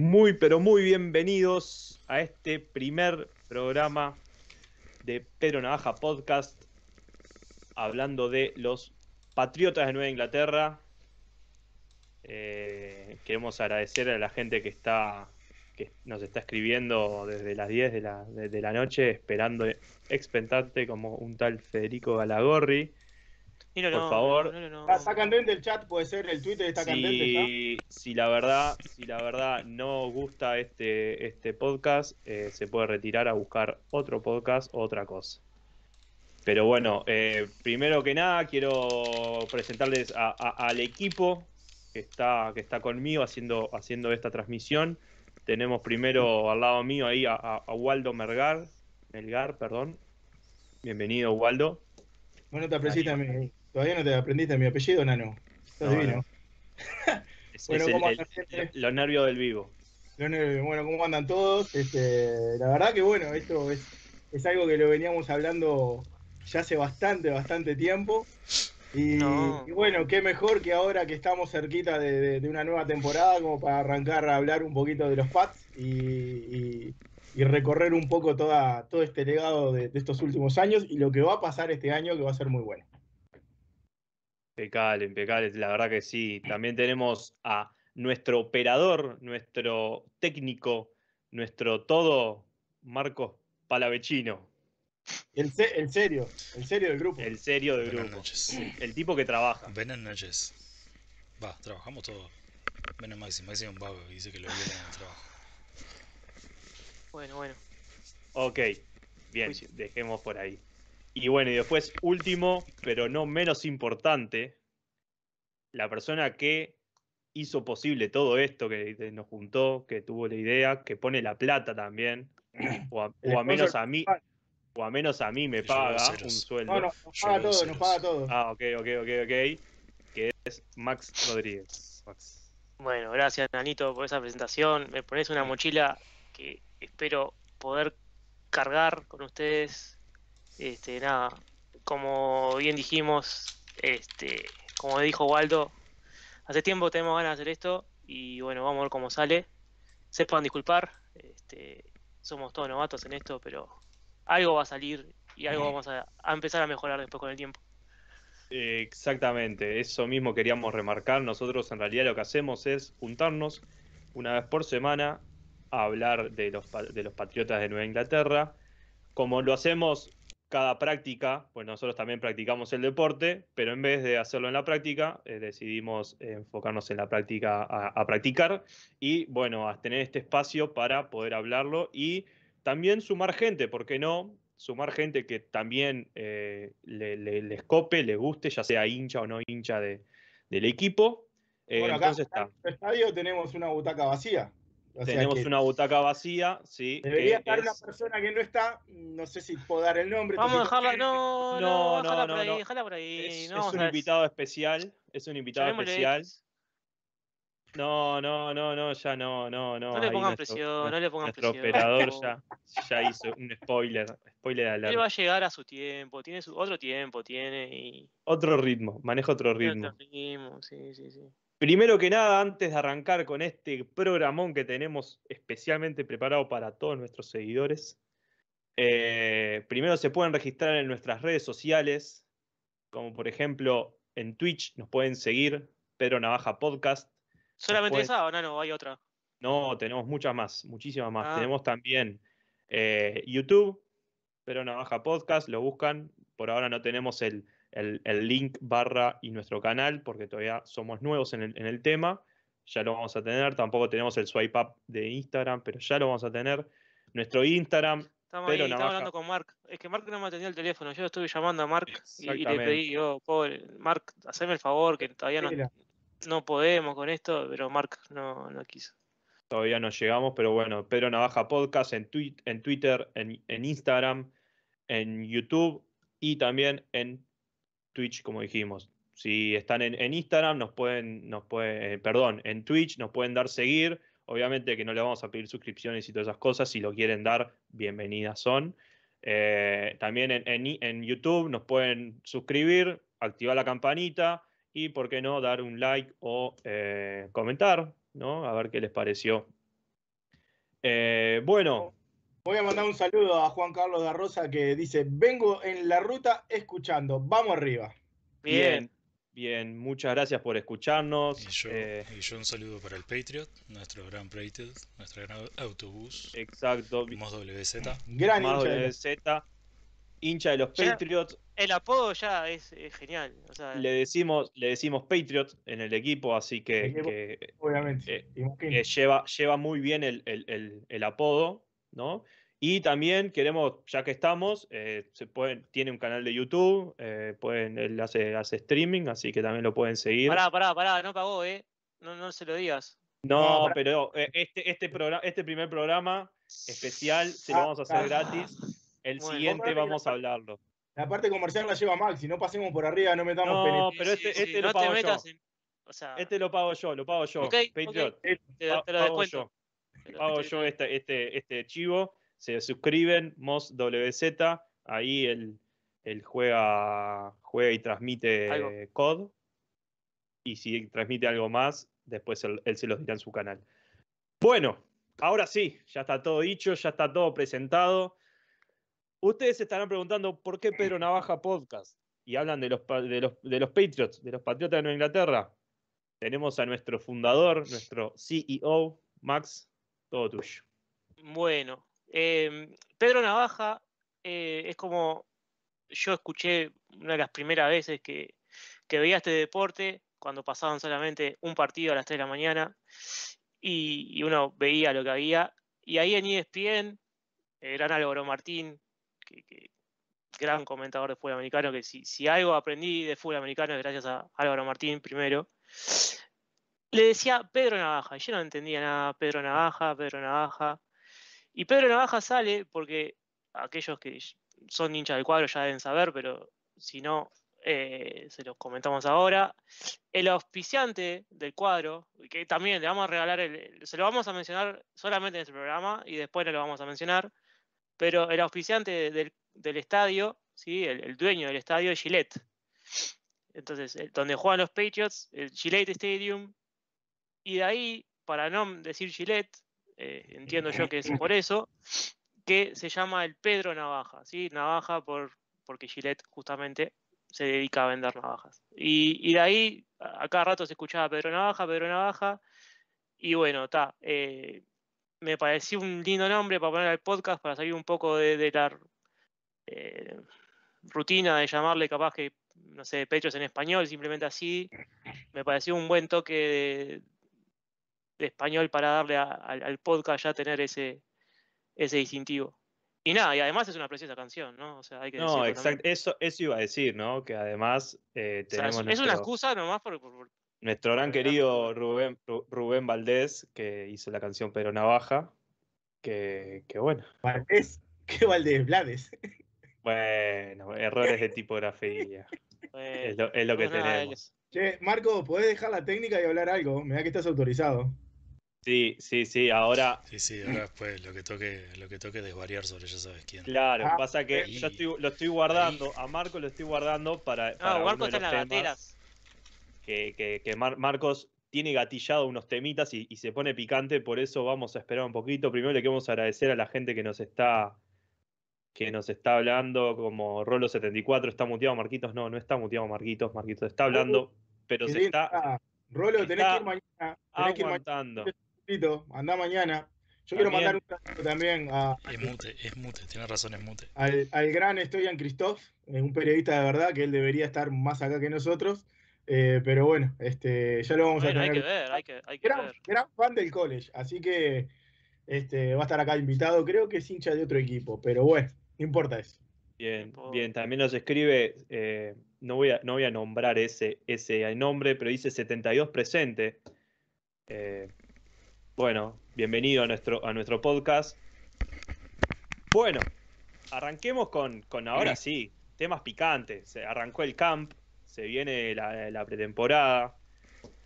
Muy, pero muy bienvenidos a este primer programa de Pedro Navaja Podcast, hablando de los Patriotas de Nueva Inglaterra. Eh, queremos agradecer a la gente que está que nos está escribiendo desde las 10 de la, de, la noche, esperando expectante como un tal Federico Galagorri. Míralo, Por favor. no. Está, está candente el chat, puede ser el Twitter está candente ya. Si, si la verdad, si la verdad no gusta este, este podcast, eh, se puede retirar a buscar otro podcast o otra cosa. Pero bueno, eh, primero que nada quiero presentarles a- a- al equipo que está, que está conmigo haciendo, haciendo esta transmisión. Tenemos primero al lado mío ahí a, a- a Waldo Mergar, Melgar, perdón. Bienvenido, Waldo. Bueno, te aprendiste mi, todavía no te aprendiste mi apellido, Nano. Estás No, divino. no. Es- Bueno, es los nervios del vivo. Leonel, Bueno, ¿cómo andan todos? Este, la verdad que bueno, esto es, es algo que lo veníamos hablando ya hace bastante, bastante tiempo. Y, No. y bueno, qué mejor que ahora que estamos cerquita de, de- de una nueva temporada como para arrancar a hablar un poquito de los Pats y, y- y recorrer un poco toda, todo este legado de, de estos últimos años y lo que va a pasar este año que va a ser muy bueno. Impecable, impecable, la verdad que sí. También tenemos a nuestro operador, nuestro técnico, nuestro todo, Marcos Palavecino, El, se- el serio, el serio del grupo. el serio del Buenas grupo. noches. El tipo que trabaja. Buenas noches. Va, trabajamos todos. Menos Maxi, Maxi es un vago dice que lo violan en el trabajo. Bueno, bueno. Ok, bien, dejemos por ahí. Y bueno, y después, último, pero no menos importante, la persona que hizo posible todo esto, que nos juntó, que tuvo la idea, que pone la plata también, o a, El o a menos a mí, o a menos a mí me paga un sueldo. No, no, nos paga todo, nos paga todo. Ah, ok, ok, ok, ok. Que es Max Rodríguez. Max. Bueno, gracias, Nanito, por esa presentación. Me pones una mochila que espero poder cargar con ustedes. Este, nada, como bien dijimos, este, como dijo Waldo, hace tiempo tenemos ganas de hacer esto y bueno, vamos a ver cómo sale. Sepan disculpar, este, somos todos novatos en esto, pero algo va a salir y algo vamos a, a empezar a mejorar después con el tiempo. Exactamente, eso mismo queríamos remarcar. Nosotros en realidad lo que hacemos es juntarnos una vez por semana a hablar de los, de los Patriotas de Nueva Inglaterra. Como lo hacemos cada práctica, pues nosotros también practicamos el deporte, pero en vez de hacerlo en la práctica, eh, decidimos enfocarnos en la práctica a, a practicar y bueno, a tener este espacio para poder hablarlo y también sumar gente, ¿por qué no? Sumar gente que también eh, le, le- les cope, le guste, ya sea hincha o no hincha de- del equipo. Eh, Bueno, acá, entonces en el estadio tenemos una butaca vacía. O Tenemos que una butaca vacía, sí. Debería estar una persona que no está, no sé si puedo dar el nombre. Vamos a dejarla, no, No, no, no, por ahí, no. déjala por ahí. Es, no es vamos un invitado especial. Es un invitado llamémosle especial. No, no, no, no, ya no, no, no. No le pongan nuestro- presión, no le pongan Nuestro presión. operador ya, ya hizo un spoiler. Spoiler Él va a llegar a su tiempo, tiene su otro tiempo, tiene y Otro ritmo, maneja otro ritmo. otro ritmo, sí, sí, sí. Primero que nada, antes de arrancar con este programón que tenemos especialmente preparado para todos nuestros seguidores, eh, primero se pueden registrar en nuestras redes sociales, como por ejemplo en Twitch nos pueden seguir, Pedro Navaja Podcast. ¿Solamente esa o no, no, hay otra? No, tenemos muchas más, muchísimas más. Ah. Tenemos también eh, YouTube, Pedro Navaja Podcast, lo buscan. Por ahora no tenemos el, el- el link barra y nuestro canal porque todavía somos nuevos en el, en el tema. Ya lo vamos a tener. Tampoco tenemos el swipe up de Instagram, pero ya lo vamos a tener. Nuestro Instagram, Estamos Pero ahí, estamos Navaja. hablando con Mark. Es que Mark no me atendió el teléfono, yo estuve llamando a Mark y, y le pedí, yo, pobre, Mark, haceme el favor, que todavía no, no podemos con esto, pero Mark no, no quiso. todavía no llegamos, pero bueno, Pedro Navaja Podcast en, twi- en Twitter, en, en Instagram, en YouTube y también en Twitch, como dijimos. Si están en, Instagram, nos pueden, nos pueden, eh, perdón, en Twitch nos pueden dar seguir. Obviamente que no le vamos a pedir suscripciones y todas esas cosas. Si lo quieren dar, bienvenidas son. Eh, también en, YouTube nos pueden suscribir, activar la campanita y, ¿por qué no?, dar un like o eh, comentar, ¿no? A ver qué les pareció bueno, Voy a mandar un saludo a Juan Carlos da Rosa que dice, vengo en la ruta escuchando, vamos arriba. Bien. bien, muchas gracias por escucharnos. Y yo, eh, y yo un saludo para el Patriot, nuestro gran Patriot, nuestro gran autobús, exacto, Mos WZ. Gran más hincha de de los- Z, hincha de los Ya. Patriots. El apodo ya es, es genial. O sea, Le decimos, le decimos Patriot en el equipo, así que, El equipo. que- obviamente. eh, que lleva, lleva muy bien el, el- el- el apodo, ¿no? Y también queremos, ya que estamos, eh, se pueden, tiene un canal de YouTube, eh, pueden, él hace, hace streaming, así que también lo pueden seguir. pará, pará, pará, no pagó, ¿eh? No, no se lo digas. No, pero eh, este, este, programa, este primer programa especial se lo vamos a hacer gratis. El Bueno. siguiente vamos a hablarlo. La parte comercial la lleva Max, si no pasemos por arriba, no metamos No, pero este- este lo no pago yo. en. O sea, Este lo pago yo, lo pago yo. Patriot, ok. te, lo pago descuento. yo. Pago te- yo este, este, este chivo, se suscriben, Mos WZ, ahí él, él juega, juega y transmite Algo. COD, y si transmite algo más, después él, él se los dirá en su canal. Bueno, ahora sí, ya está todo dicho, ya está todo presentado. Ustedes se estarán preguntando por qué Pedro Navaja Podcast y hablan de los, de los, de los Patriots, de los Patriotas de Nueva Inglaterra. Tenemos a nuestro fundador, nuestro CEO, Max, todo tuyo. Bueno, eh, Pedro Navaja eh, es como yo escuché una de las primeras veces que, que veía este deporte, cuando pasaban solamente un partido a las 3 de la mañana y, uno veía lo que había. Y ahí en ESPN, el gran Álvaro Martín, que, que- gran comentador de fútbol americano, que si algo aprendí de fútbol americano es gracias a Álvaro Martín primero, le decía Pedro Navaja, y yo no entendía nada, Pedro Navaja, Pedro Navaja. Y Pedro Navaja sale porque aquellos que son hinchas del cuadro ya deben saber, pero si no, eh, se los comentamos ahora. El auspiciante del cuadro, que también le vamos a regalar, el, se lo vamos a mencionar solamente en este programa y después no lo vamos a mencionar, pero el auspiciante del, del estadio, ¿sí? el, dueño del estadio es Gillette. Entonces, donde juegan los Patriots, el Gillette Stadium, y de ahí, para no decir Gillette, eh, entiendo yo que es por eso, que se llama el Pedro Navaja, ¿sí? Navaja por, porque Gillette justamente se dedica a vender navajas. Y, y de ahí, a cada rato se escuchaba Pedro Navaja, Pedro Navaja, y bueno, está. me pareció un lindo nombre para poner al podcast, para salir un poco de, de la eh, rutina de llamarle capaz que, no sé, pechos en español, simplemente así. Me pareció un buen toque de, español para darle a- al, al podcast ya tener ese, ese distintivo. Y nada, y además es una preciosa canción, ¿no? O sea, hay que No, exacto. Eso, eso iba a decir, ¿no? Que además eh, O sea, tenemos es, nuestro, una excusa nomás por, por- por- nuestro gran por- querido Rubén, Ru- Rubén Valdés, que hizo la canción Pedro Navaja. Que, que bueno. Valdés, ¿qué Valdés? Blades. Bueno, errores de tipografía. Es lo, es lo que nada, tenemos. Che, Marco, ¿podés dejar la técnica y hablar algo? Mirá que estás autorizado. Sí, sí, sí. Ahora, Sí, sí, ahora después lo que toque, lo que toque desvariar sobre ya sabes quién. claro, Ah, pasa que ahí. yo estoy, lo estoy guardando. A Marco lo estoy guardando para. No, para Marco uno de está en las gateras. Que, que- que Mar- Marcos tiene gatillado unos temitas y, y se pone picante, por eso vamos a esperar un poquito. Primero le queremos agradecer a la gente que nos está que nos está hablando, como Rolo74, está muteado Marquitos, no, no está muteado Marquitos, Marquitos está hablando, pero se está Ah, Rolo, tenés está que ir mañana. Tenés que ir mañana. Tito, Andá mañana. Yo quiero mandar un saludo también a- Es mute, es mute, tiene razón, es mute. al, al gran Stoyan Christoph, un periodista de verdad que él debería estar más acá que nosotros. eh, pero bueno, este, ya lo vamos Bueno, a hay tener. que ver, hay que, hay que gran, ver. gran fan del college, así que este, va a estar acá invitado. Creo que es hincha de otro equipo, pero bueno, no importa eso. Bien, bien, también nos escribe, eh, no, voy a, no voy a nombrar ese, ese nombre, pero dice 72 presente. Eh, bueno, bienvenido a nuestro, a nuestro podcast. Bueno, arranquemos con, con ahora sí, temas picantes. Se arrancó el camp, se viene la, la pretemporada,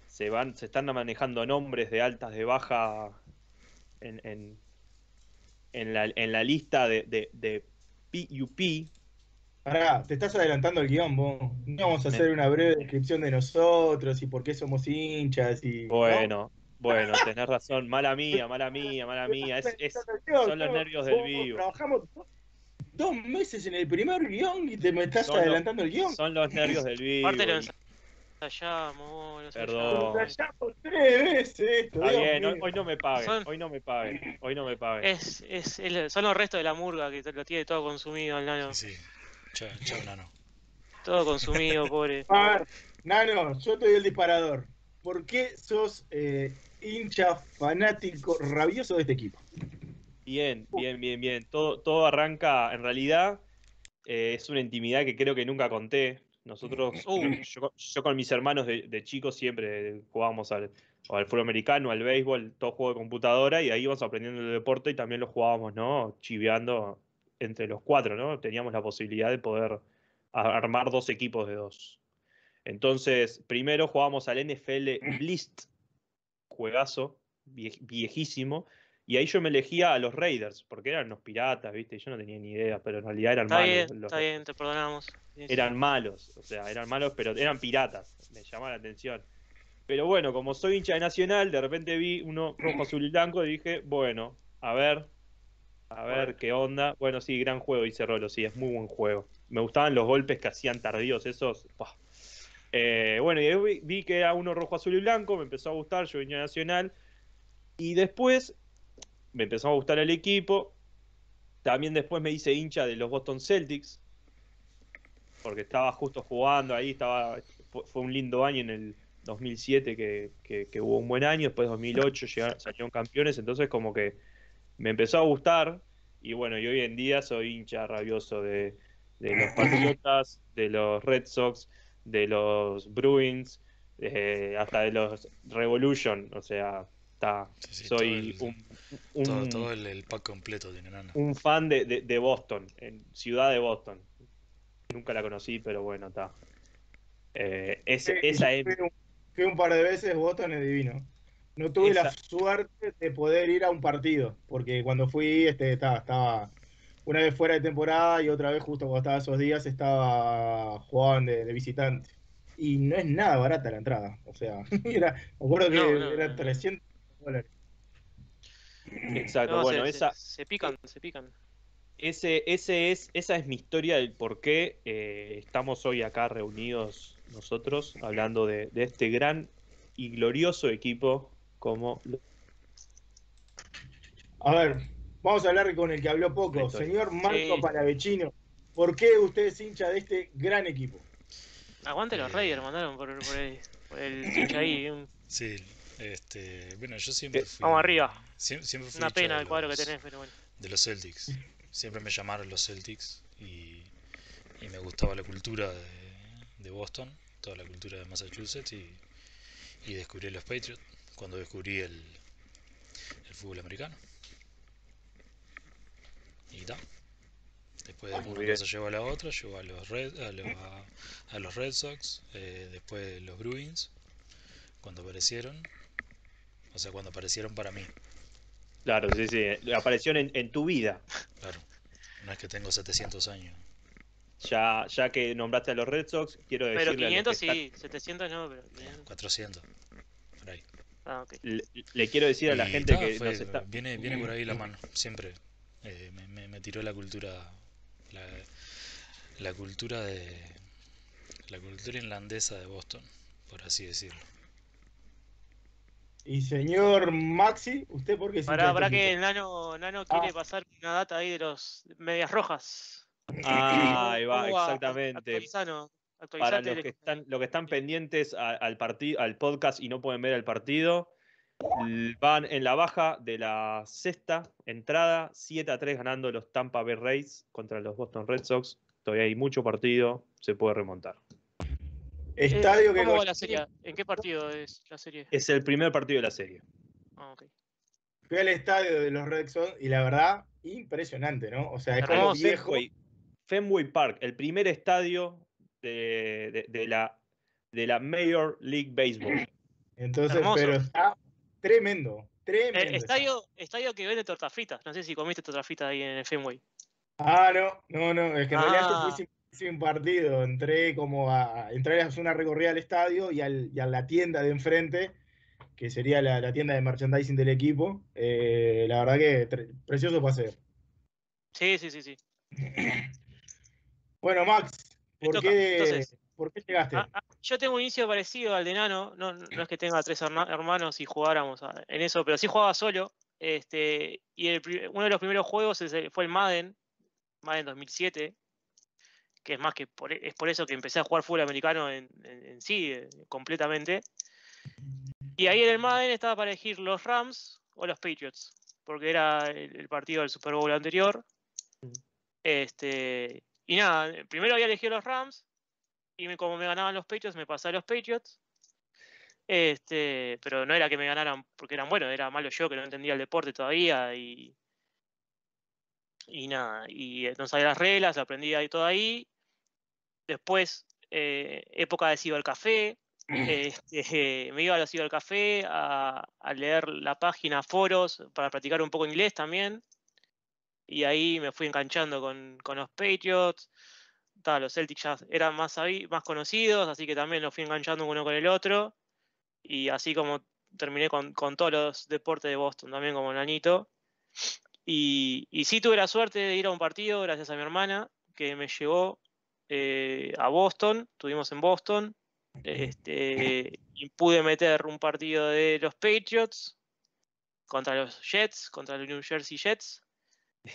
se van, se están manejando nombres de altas, de baja en, en, en la, en la lista de, de, de PUP. Pará, te estás adelantando el guion, vos. No vamos a hacer una breve descripción de nosotros y por qué somos hinchas y. ¿no? Bueno, tenés razón, mala mía, mala mía, mala mía. Es, es- son los nervios del vivo. Trabajamos do- dos meses en el primer guion y te me estás Son los- adelantando el guion. Son los nervios del vivo. Aparte lo ensayamos, lo Perdón. Lo ensayamos tres veces esto. Está bien, hoy, no me paguen, Son- hoy no me paguen, hoy no me paguen. Es, es, el- son los restos de la murga que te- lo tiene todo consumido el nano. Sí, sí. Chao, chao, nano. Todo consumido, pobre. A ver, Nano, yo te doy el disparador. ¿Por qué sos eh, hincha fanático rabioso de este equipo? Bien, bien, bien, bien. Todo, todo arranca, en realidad, eh, es una intimidad que creo que nunca conté. Nosotros, Uh. yo, yo con mis hermanos de, de chicos siempre jugábamos al, al fútbol americano, al béisbol, todo juego de computadora, y ahí íbamos aprendiendo el deporte y también lo jugábamos, ¿no? Chiveando entre los cuatro, ¿no? Teníamos la posibilidad de poder armar dos equipos de dos. Entonces, primero jugábamos al NFL Blist, juegazo, vie- viejísimo, y ahí yo me elegía a los Raiders, porque eran los piratas, ¿viste? Yo no tenía ni idea, pero en realidad eran Está malos. bien, los- está bien, te perdonamos. Eran malos, o sea, eran malos, pero eran piratas, me llamaba la atención. Pero bueno, como soy hincha de Nacional, de repente vi uno rojo, azul y blanco y dije, bueno, a ver, a ver Bueno. qué onda. Bueno, sí, gran juego, dice Rolo, sí, es muy buen juego. Me gustaban los golpes que hacían tardíos, esos. Eh, bueno, y ahí vi, que era uno rojo, azul y blanco, me empezó a gustar, yo venía Nacional. Y después me empezó a gustar el equipo. También después me hice hincha de los Boston Celtics porque estaba justo jugando ahí, estaba fue, un lindo año en el 2007 que, que- hubo un buen año, después 2008 llegaron, salieron campeones, entonces como que me empezó a gustar y bueno, hoy en día soy hincha rabioso de los Patriotas, de los Red Sox, de los Bruins, eh, hasta de los Revolution, o sea, está, Sí, sí, soy todo el- un, un- Todo, todo el, el pack completo tiene nano. un fan de, de- de Boston, en Ciudad de Boston. Nunca la conocí, pero bueno, está. Eh, es- Sí, esa es. Fui un, fui un par de veces, Boston es divino. No tuve la suerte de poder ir a un partido, porque cuando fui este, estaba, estaba una vez fuera de temporada y otra vez justo cuando estaba esos días estaba jugaban de, de visitante. Y no es nada barata la entrada. O sea, era, me acuerdo que No, no, era no. 300 dólares. Exacto, No, bueno, se, esa, se, se pican, se pican. ese, ese es, esa es mi historia del por qué eh, estamos hoy acá reunidos nosotros, hablando de, de este gran y glorioso equipo como A ver, vamos a hablar con el que habló poco. Listo. Señor Marco Sí. Palavecino, ¿por qué usted es hincha de este gran equipo? Aguante los Eh. Raiders, mandaron por, por el, por el pinche ahí. un- Sí, este, bueno, yo siempre Eh, fui. vamos arriba. Siempre, siempre fui Una hincha pena el cuadro que tenés, pero bueno. De los Celtics. Siempre me llamaron los Celtics y, y me gustaba la cultura de, de Boston, toda la cultura de Massachusetts y, y descubrí los Patriots cuando descubrí el, el fútbol americano. Y tal. Después de muy una bien. cosa llevó a la otra, llevó a los Red, a los, a- a los Red Sox, eh, después los Bruins, cuando aparecieron, o sea, cuando aparecieron para mí, Claro, sí, sí. Apareció en, en tu vida. claro. No es que tengo 700 años. Ya, ya que nombraste a los Red Sox, quiero decirle Pero a los 500 que están- sí, 700 no, pero 500. 400. Por ahí. Ah, ok. le, le quiero decir a la Y gente ta, que fue- nos está. viene, viene por ahí la mano, siempre. Eh, me, me- me tiró la cultura. La, la cultura de. La cultura irlandesa de Boston, por así decirlo. Y señor Maxi, ¿usted por qué Pará, pará este que el nano, nano quiere Ah. pasar una data ahí de los medias rojas. Ah, ahí va, exactamente. Actualizano, Para los que están, los que están pendientes al partido, al podcast y no pueden ver el partido, van en la baja de la sexta entrada, 7 a 3 ganando los Tampa Bay Rays contra los Boston Red Sox. Todavía hay mucho partido, se puede remontar. Eh, Estadio que ¿Cómo va con- la serie? ¿En qué partido es la serie? Es el primer partido de la serie. Ah, ok. fui al estadio de los Red Sox y la verdad, impresionante, ¿no? O sea, es como viejo. Fenway, Fenway Park, el primer estadio de, de- de la, de la Major League Baseball. Entonces, Hermoso. pero está tremendo, tremendo. Eh, estadio, estadio que vende tortas fritas. No sé si comiste tortas fritas ahí en el Fenway. Ah, no, no, no, es que en Ah. realidad fui sin, sin partido, entré como a, entré a hacer una recorrida al estadio y, al, y a la tienda de enfrente que sería la, la tienda de merchandising del equipo. Eh, la verdad que tre- precioso paseo. Sí, sí, sí, sí. Bueno, Max, ¿por qué, entonces. ¿Por qué llegaste? Ah, ah, yo tengo un inicio parecido al de Nano, no, no es que tenga tres hermanos y jugáramos a- en eso, pero sí jugaba solo. Este, y el uno de los primeros juegos fue el Madden, Madden 2007, que es más que por, e- es por eso que empecé a jugar fútbol americano en, en- en sí, eh, completamente. Y ahí en el Madden estaba para elegir los Rams o los Patriots, porque era el, el partido del Super Bowl anterior. Este, y nada, primero había elegido los Rams, y me- como me ganaban los Patriots, me pasé a los Patriots. Este, pero no era que me ganaran porque eran buenos, era malo yo que no entendía el deporte todavía y, y nada, y eh, no sabía las reglas, aprendí ahí todo ahí. Después, eh, época de cibercafé, este, me iba a los cibercafé a, a leer la página, foros, para practicar un poco inglés también. Y ahí me fui enganchando con, con los Patriots. Ta, los Celtics ya eran más, más conocidos, así que también los fui enganchando uno con el otro. Y así como terminé con, con todos los deportes de Boston, también como Nanito. Y, y sí tuve la suerte de ir a un partido gracias a mi hermana, que me llevó eh, a Boston, estuvimos en Boston, este, y pude meter un partido de los Patriots contra los Jets, contra los New Jersey Jets,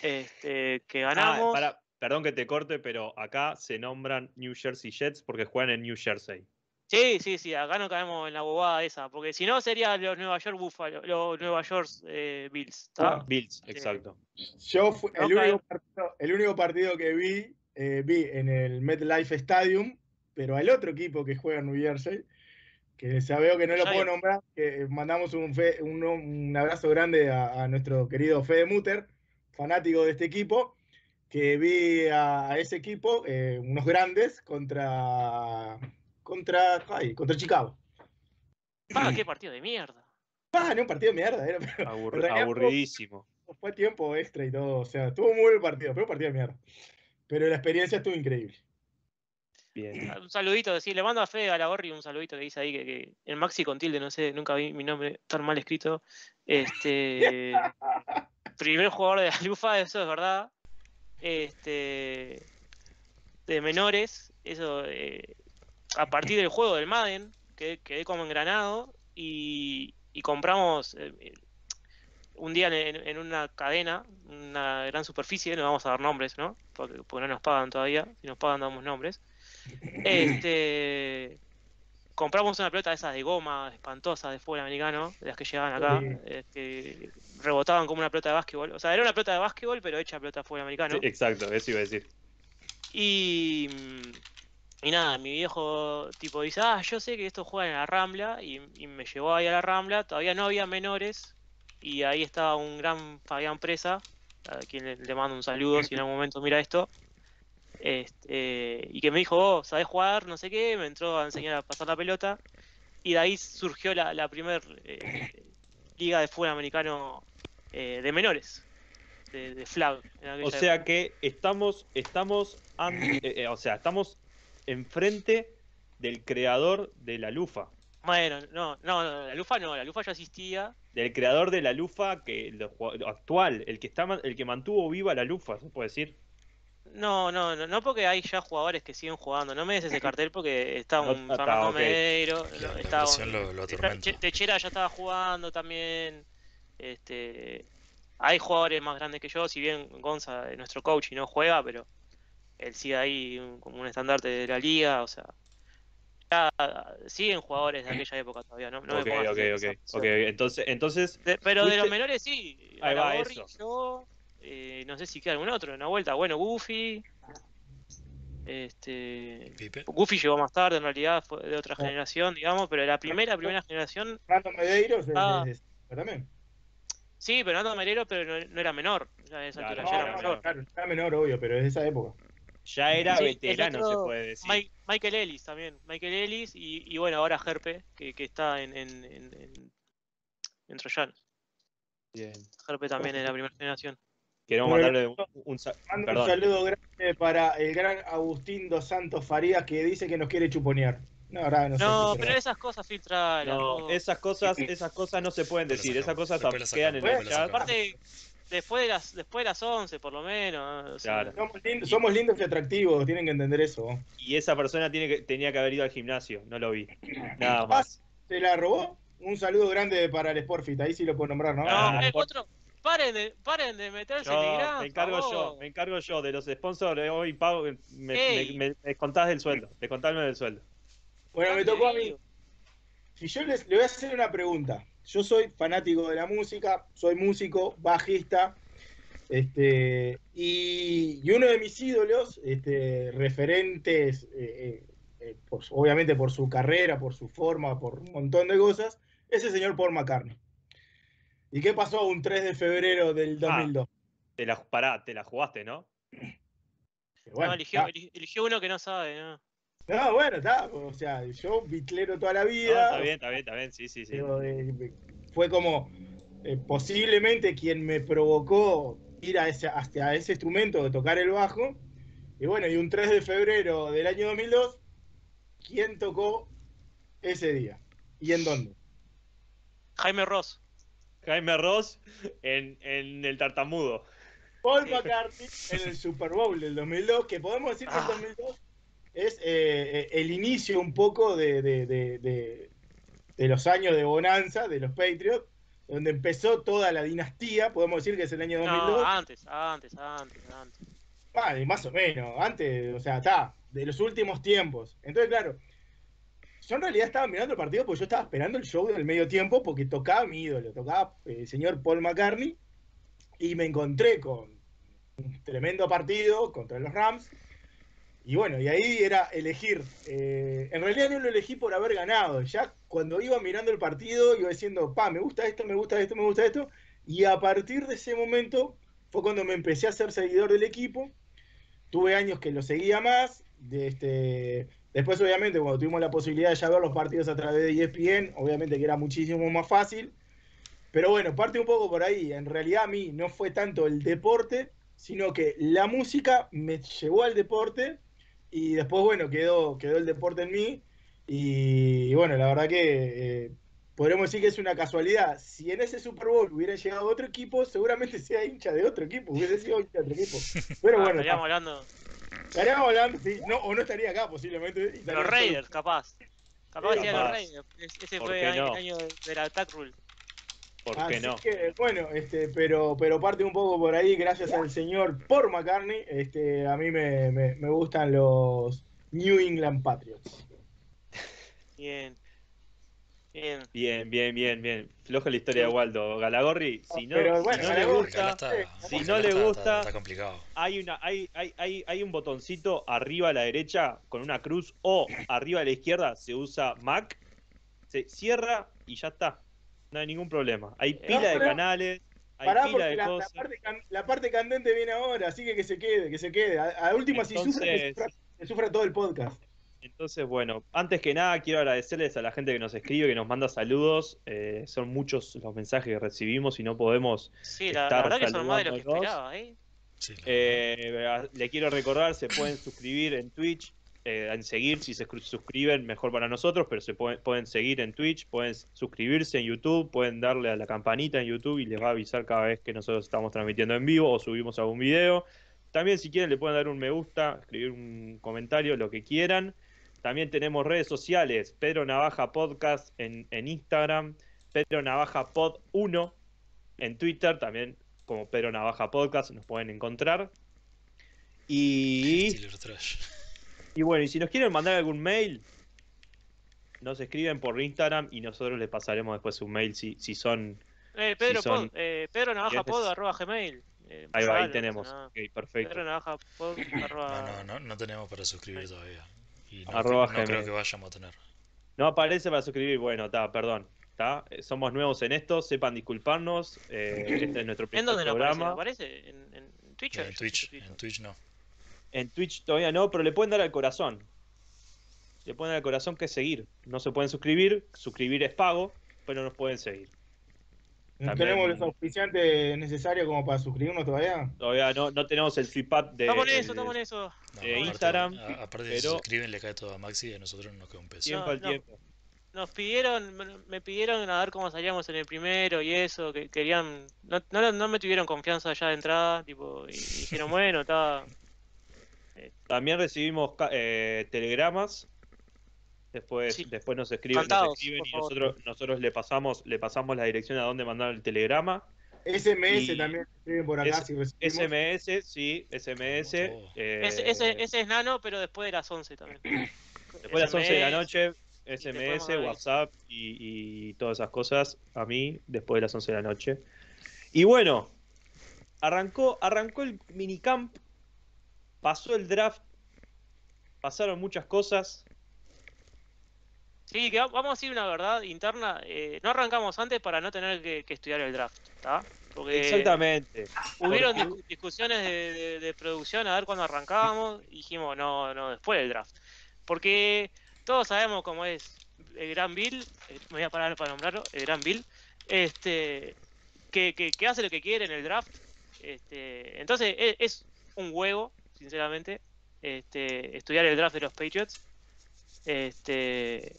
este, que Ah, ganamos. para- perdón que te corte, pero acá se nombran New Jersey Jets porque juegan en New Jersey. Sí, sí, sí, acá no caemos en la bobada esa, porque si no sería los Nueva York Buffalo, los Nueva York eh, Bills, ¿tá? Bills, exacto. Yo fu- el, único partido, el único partido que vi, eh, vi en el MetLife Stadium, pero al otro equipo que juega en New Jersey, que ya veo que no lo puedo nombrar, que mandamos un, fe- un, un abrazo grande a, a nuestro querido Fede Mutter, fanático de este equipo, que vi a, a ese equipo, eh, unos grandes, contra, contra, ay, contra Chicago. Ah, qué partido de mierda. Ah, no, un partido de mierda, era, pero Aburri- En realidad, aburridísimo. fue tiempo extra y todo, o sea, estuvo muy buen el partido, pero un partido de mierda. Pero la experiencia estuvo increíble. Bien. Un saludito, decir, le mando a Fede a la Gorri un saludito que dice ahí que, que el Maxi con tilde, no sé, nunca vi mi nombre tan mal escrito. Este primer jugador de la Lufa, eso es verdad. Este de menores, eso eh, a partir del juego del Madden, que quedé como engranado y, y compramos eh, un día en, en una cadena, una gran superficie, no vamos a dar nombres, ¿no? Porque, porque no nos pagan todavía, si nos pagan damos nombres. Este compramos una pelota de esas de goma espantosa de fútbol americano, de las que llegaban acá, Sí. que rebotaban como una pelota de básquetbol. O sea, era una pelota de básquetbol, pero hecha pelota de fútbol americano. Sí, exacto, eso iba a decir. Y, y nada, mi viejo tipo dice, ah, yo sé que esto juega en la Rambla, y, y me llevó ahí a la Rambla, todavía no había menores, y ahí estaba un gran Fabián Presa, a quien le, le mando un saludo si en algún momento mira esto, este, y que me dijo, vos, ¿sabés jugar? No sé qué, me entró a enseñar a pasar la pelota, y de ahí surgió la, la primer eh, liga de fútbol americano eh, de menores, de, de flag. O sea que estamos, estamos, an- eh, eh, o sea, estamos enfrente del creador de la lufa. Bueno, no, no, no, la Lufa no, la Lufa ya existía. Del creador de la lufa que lo actual, el que está el que mantuvo viva la lufa, se puede decir. No, no, no, no porque hay ya jugadores que siguen jugando. No me des ese cartel porque está un Fernando la está Techera ya estaba jugando también. Este, hay jugadores más grandes que yo, si bien Gonza es nuestro coach y no juega, pero él sigue ahí un- como un estandarte de la liga, o sea, ya siguen jugadores de aquella época todavía, ¿no? no me ok, pongas ok. Entonces, entonces, De- pero de los menores sí. Ahí va, eso. yo, eh, no sé si queda algún otro en una vuelta. Bueno, Goofy. Este. Pipe. Goofy llegó más tarde, en realidad, fue de otra Ah. generación, digamos, pero la primera, primera generación, Fernando Medeiros es- Ah. es- es- también. sí, pero Fernando Merero, pero no, no era menor. Ya esa Claro, altura No, ya era no, mayor. claro, está menor, obvio, pero es de esa época. ya era Sí, el veterano, otro, se puede decir. Mike- Michael Ellis también. Michael Ellis y, y bueno, ahora Herpe, que, que está en, en, en, en, en Troyanos. Bien. Herpe también es la primera generación. Queremos Bueno, mandarle un, un Mando saludo grande para el gran Agustín dos Santos Farías que dice que nos quiere chuponear. No, ahora no, sé. No, si pero será. esas cosas filtradas. No, esas cosas, esas cosas no se pueden decir, esas cosas quedan en el chat. Aparte, después de las, después de las 11, por lo menos. o sea, Claro. Somos lindos, somos lindos y atractivos, tienen que entender eso. Y esa persona tiene que, tenía que haber ido al gimnasio, no lo vi. Nada Ah, más. ¿Se la robó? Un saludo grande para el Sportfit, ahí sí lo puedo nombrar, ¿no? No, Ah, por- otro. Paren de, paren de meterse en Yo, gran me encargo favor. yo, me encargo yo de los sponsors de hoy pago, me, Ey. me, me descontás del sueldo, descontame del sueldo. Bueno, me tocó a mí. Si yo les, le voy a hacer una pregunta. Yo soy fanático de la música, soy músico, bajista, este, y, y uno de mis ídolos, este, referentes, eh, eh, eh, por obviamente por su carrera, por su forma, por un montón de cosas, es el señor Paul McCartney. ¿Y qué pasó un 3 de febrero del 2002? Te la, pará, te la jugaste, ¿no? Bueno, no, eligió, eligió uno que no sabe, ¿no? No, bueno, está. O sea, yo bitlero toda la No, vida. está bien, está bien, está bien, sí, sí, sí. Pero, eh, fue como eh, posiblemente quien me provocó ir a ese, hasta ese instrumento de tocar el bajo. Y bueno, y un 3 de febrero del año 2002, ¿quién tocó ese día? ¿Y en dónde? Jaime Ross. Jaime Ross en, en el tartamudo. Paul McCartney en el Super Bowl del 2002, que podemos decir que Ah. el 2002 es eh, eh, el inicio un poco de, de- de- de- de los años de bonanza de los Patriots, donde empezó toda la dinastía, podemos decir que es el año 2002. No, antes, antes, antes, antes. Vale, más o menos, antes, o sea, está, de los últimos tiempos. Entonces, claro, yo en realidad estaba mirando el partido porque yo estaba esperando el show del medio tiempo porque tocaba mi ídolo, tocaba eh, el señor Paul McCartney y me encontré con un tremendo partido contra los Rams. Y bueno, y ahí era elegir. eh, en realidad no lo elegí por haber ganado. Ya cuando iba mirando el partido, iba diciendo, pa, me gusta esto, me gusta esto, me gusta esto. Y a partir de ese momento fue cuando me empecé a ser seguidor del equipo. Tuve años que lo seguía más. De este... Después, obviamente, cuando tuvimos la posibilidad de ya ver los partidos a través de ESPN, obviamente que era muchísimo más fácil. Pero bueno, parte un poco por ahí. En realidad a mí no fue tanto el deporte, sino que la música me llevó al deporte y después, bueno, quedó, quedó el deporte en mí. Y, y bueno, la verdad que eh, podremos decir que es una casualidad. Si en ese Super Bowl hubiera llegado otro equipo, seguramente sea hincha de otro equipo, hubiese sido hincha de otro equipo. Pero Ah, bueno, estaríamos hablando estaríamos hablando, sí, no, o no estaría acá posiblemente. estaríamos los Raiders, capaz. Capaz Sí, decía los capaz. Raiders. Es- Ese ¿Por fue el año, no? el año de, de la Attack Rule. ¿Por Así qué no? que, bueno, este, pero, pero parte un poco por ahí, gracias al señor por McCartney, este, a mí me, me, me gustan los New England Patriots. Bien. Bien. Bien, bien, bien, bien. Floja la historia de Waldo. Galagorri, si no, Pero si no le gusta, está, si no le está- gusta- está, está complicado. hay, una, hay, hay, hay, hay un botoncito arriba a la derecha con una cruz o arriba a la izquierda se usa Mac, se cierra y ya está. No hay ningún problema. Hay pila de canales, hay Pará pila de la, la cosas. parte, can- la parte candente viene ahora, así que que se quede, que se quede. A, a última, si sufre, que Entonces- sufra, que sufra todo el podcast. Entonces, bueno, antes que nada quiero agradecerles a la gente que nos escribe, que nos manda saludos. Eh, son muchos los mensajes que recibimos y no podemos Sí, la, la Estar verdad que son más de lo que esperaba, ¿eh? Sí, la- Eh, le quiero recordar, se pueden suscribir en Twitch, eh, en seguir, si se suscriben, mejor para nosotros, pero se pueden, pueden seguir en Twitch, pueden suscribirse en YouTube, pueden darle a la campanita en YouTube y les va a avisar cada vez que nosotros estamos transmitiendo en vivo o subimos algún video. También si quieren le pueden dar un me gusta, escribir un comentario, lo que quieran. También tenemos redes sociales, Pedro Navaja Podcast en, en Instagram, Pedro Navaja Pod 1 en Twitter, también como Pedro Navaja Podcast nos pueden encontrar. Y, y bueno, y si nos quieren mandar algún mail, nos escriben por Instagram y nosotros les pasaremos después un mail si, si son... Eh, Pedro, Si son Pod, eh, Pedro Navaja. Pod, arroba gmail. Eh, Ahí va, ahí no tenemos. Ok, perfecto. Pedro Navaja Pod, arroba... No, no, no, no tenemos para suscribir todavía. Y no, Arroba no creo que vayamos a tener. No aparece para suscribir, bueno, está, perdón. ¿tá? Eh, Somos nuevos en esto, sepan disculparnos. eh, este es nuestro ¿En primer dónde no aparece? ¿No programa. aparece? ¿En, en Twitch? En Twitch, en Twitch no. En Twitch todavía no, pero le pueden dar al corazón. Le pueden dar al corazón que es seguir. No se pueden suscribir, suscribir es pago, pero nos pueden seguir. ¿No También- tenemos los auspiciantes necesarios como para suscribirnos todavía? Todavía no, no tenemos el feedback de, Estamos en el- eso, estamos en eso. No, de aparte- Instagram, a- aparte si se pero- suscriben le cae todo a Maxi y a nosotros nos queda un peso. tiempo No, al no. tiempo. Nos pidieron, me- me pidieron a ver cómo salíamos en el primero y eso, que querían, no, no, no me tuvieron confianza ya de entrada, tipo, y dijeron, bueno, está, También recibimos eh, telegramas. Después, Sí. después nos escriben, nos escriben y favor. nosotros, nosotros le pasamos, le pasamos la dirección a dónde mandar el telegrama. SMS Y- también escriben por acá S- si. SMS, sí, SMS. Oh. eh, ese, ese, ese es nano, pero después de las 11 también. Después de las 11 de la noche, SMS. WhatsApp y, y todas esas cosas a mí después de las 11 de la noche. Y bueno, arrancó, arrancó el minicamp, pasó el draft, pasaron muchas cosas. Sí, que va- vamos a decir una verdad interna, eh, no arrancamos antes para no tener que, que estudiar el draft, ¿está? Porque Exactamente. hubieron Porque- discusiones de, de- de producción a ver cuándo arrancábamos y dijimos, no, no, después del draft. Porque todos sabemos cómo es el Gran Bill, eh, me voy a parar para nombrarlo, el Gran Bill, este, que, que- que hace lo que quiere en el draft. Este, entonces e- es, un huevo, sinceramente, este, estudiar el draft de los Patriots. Este,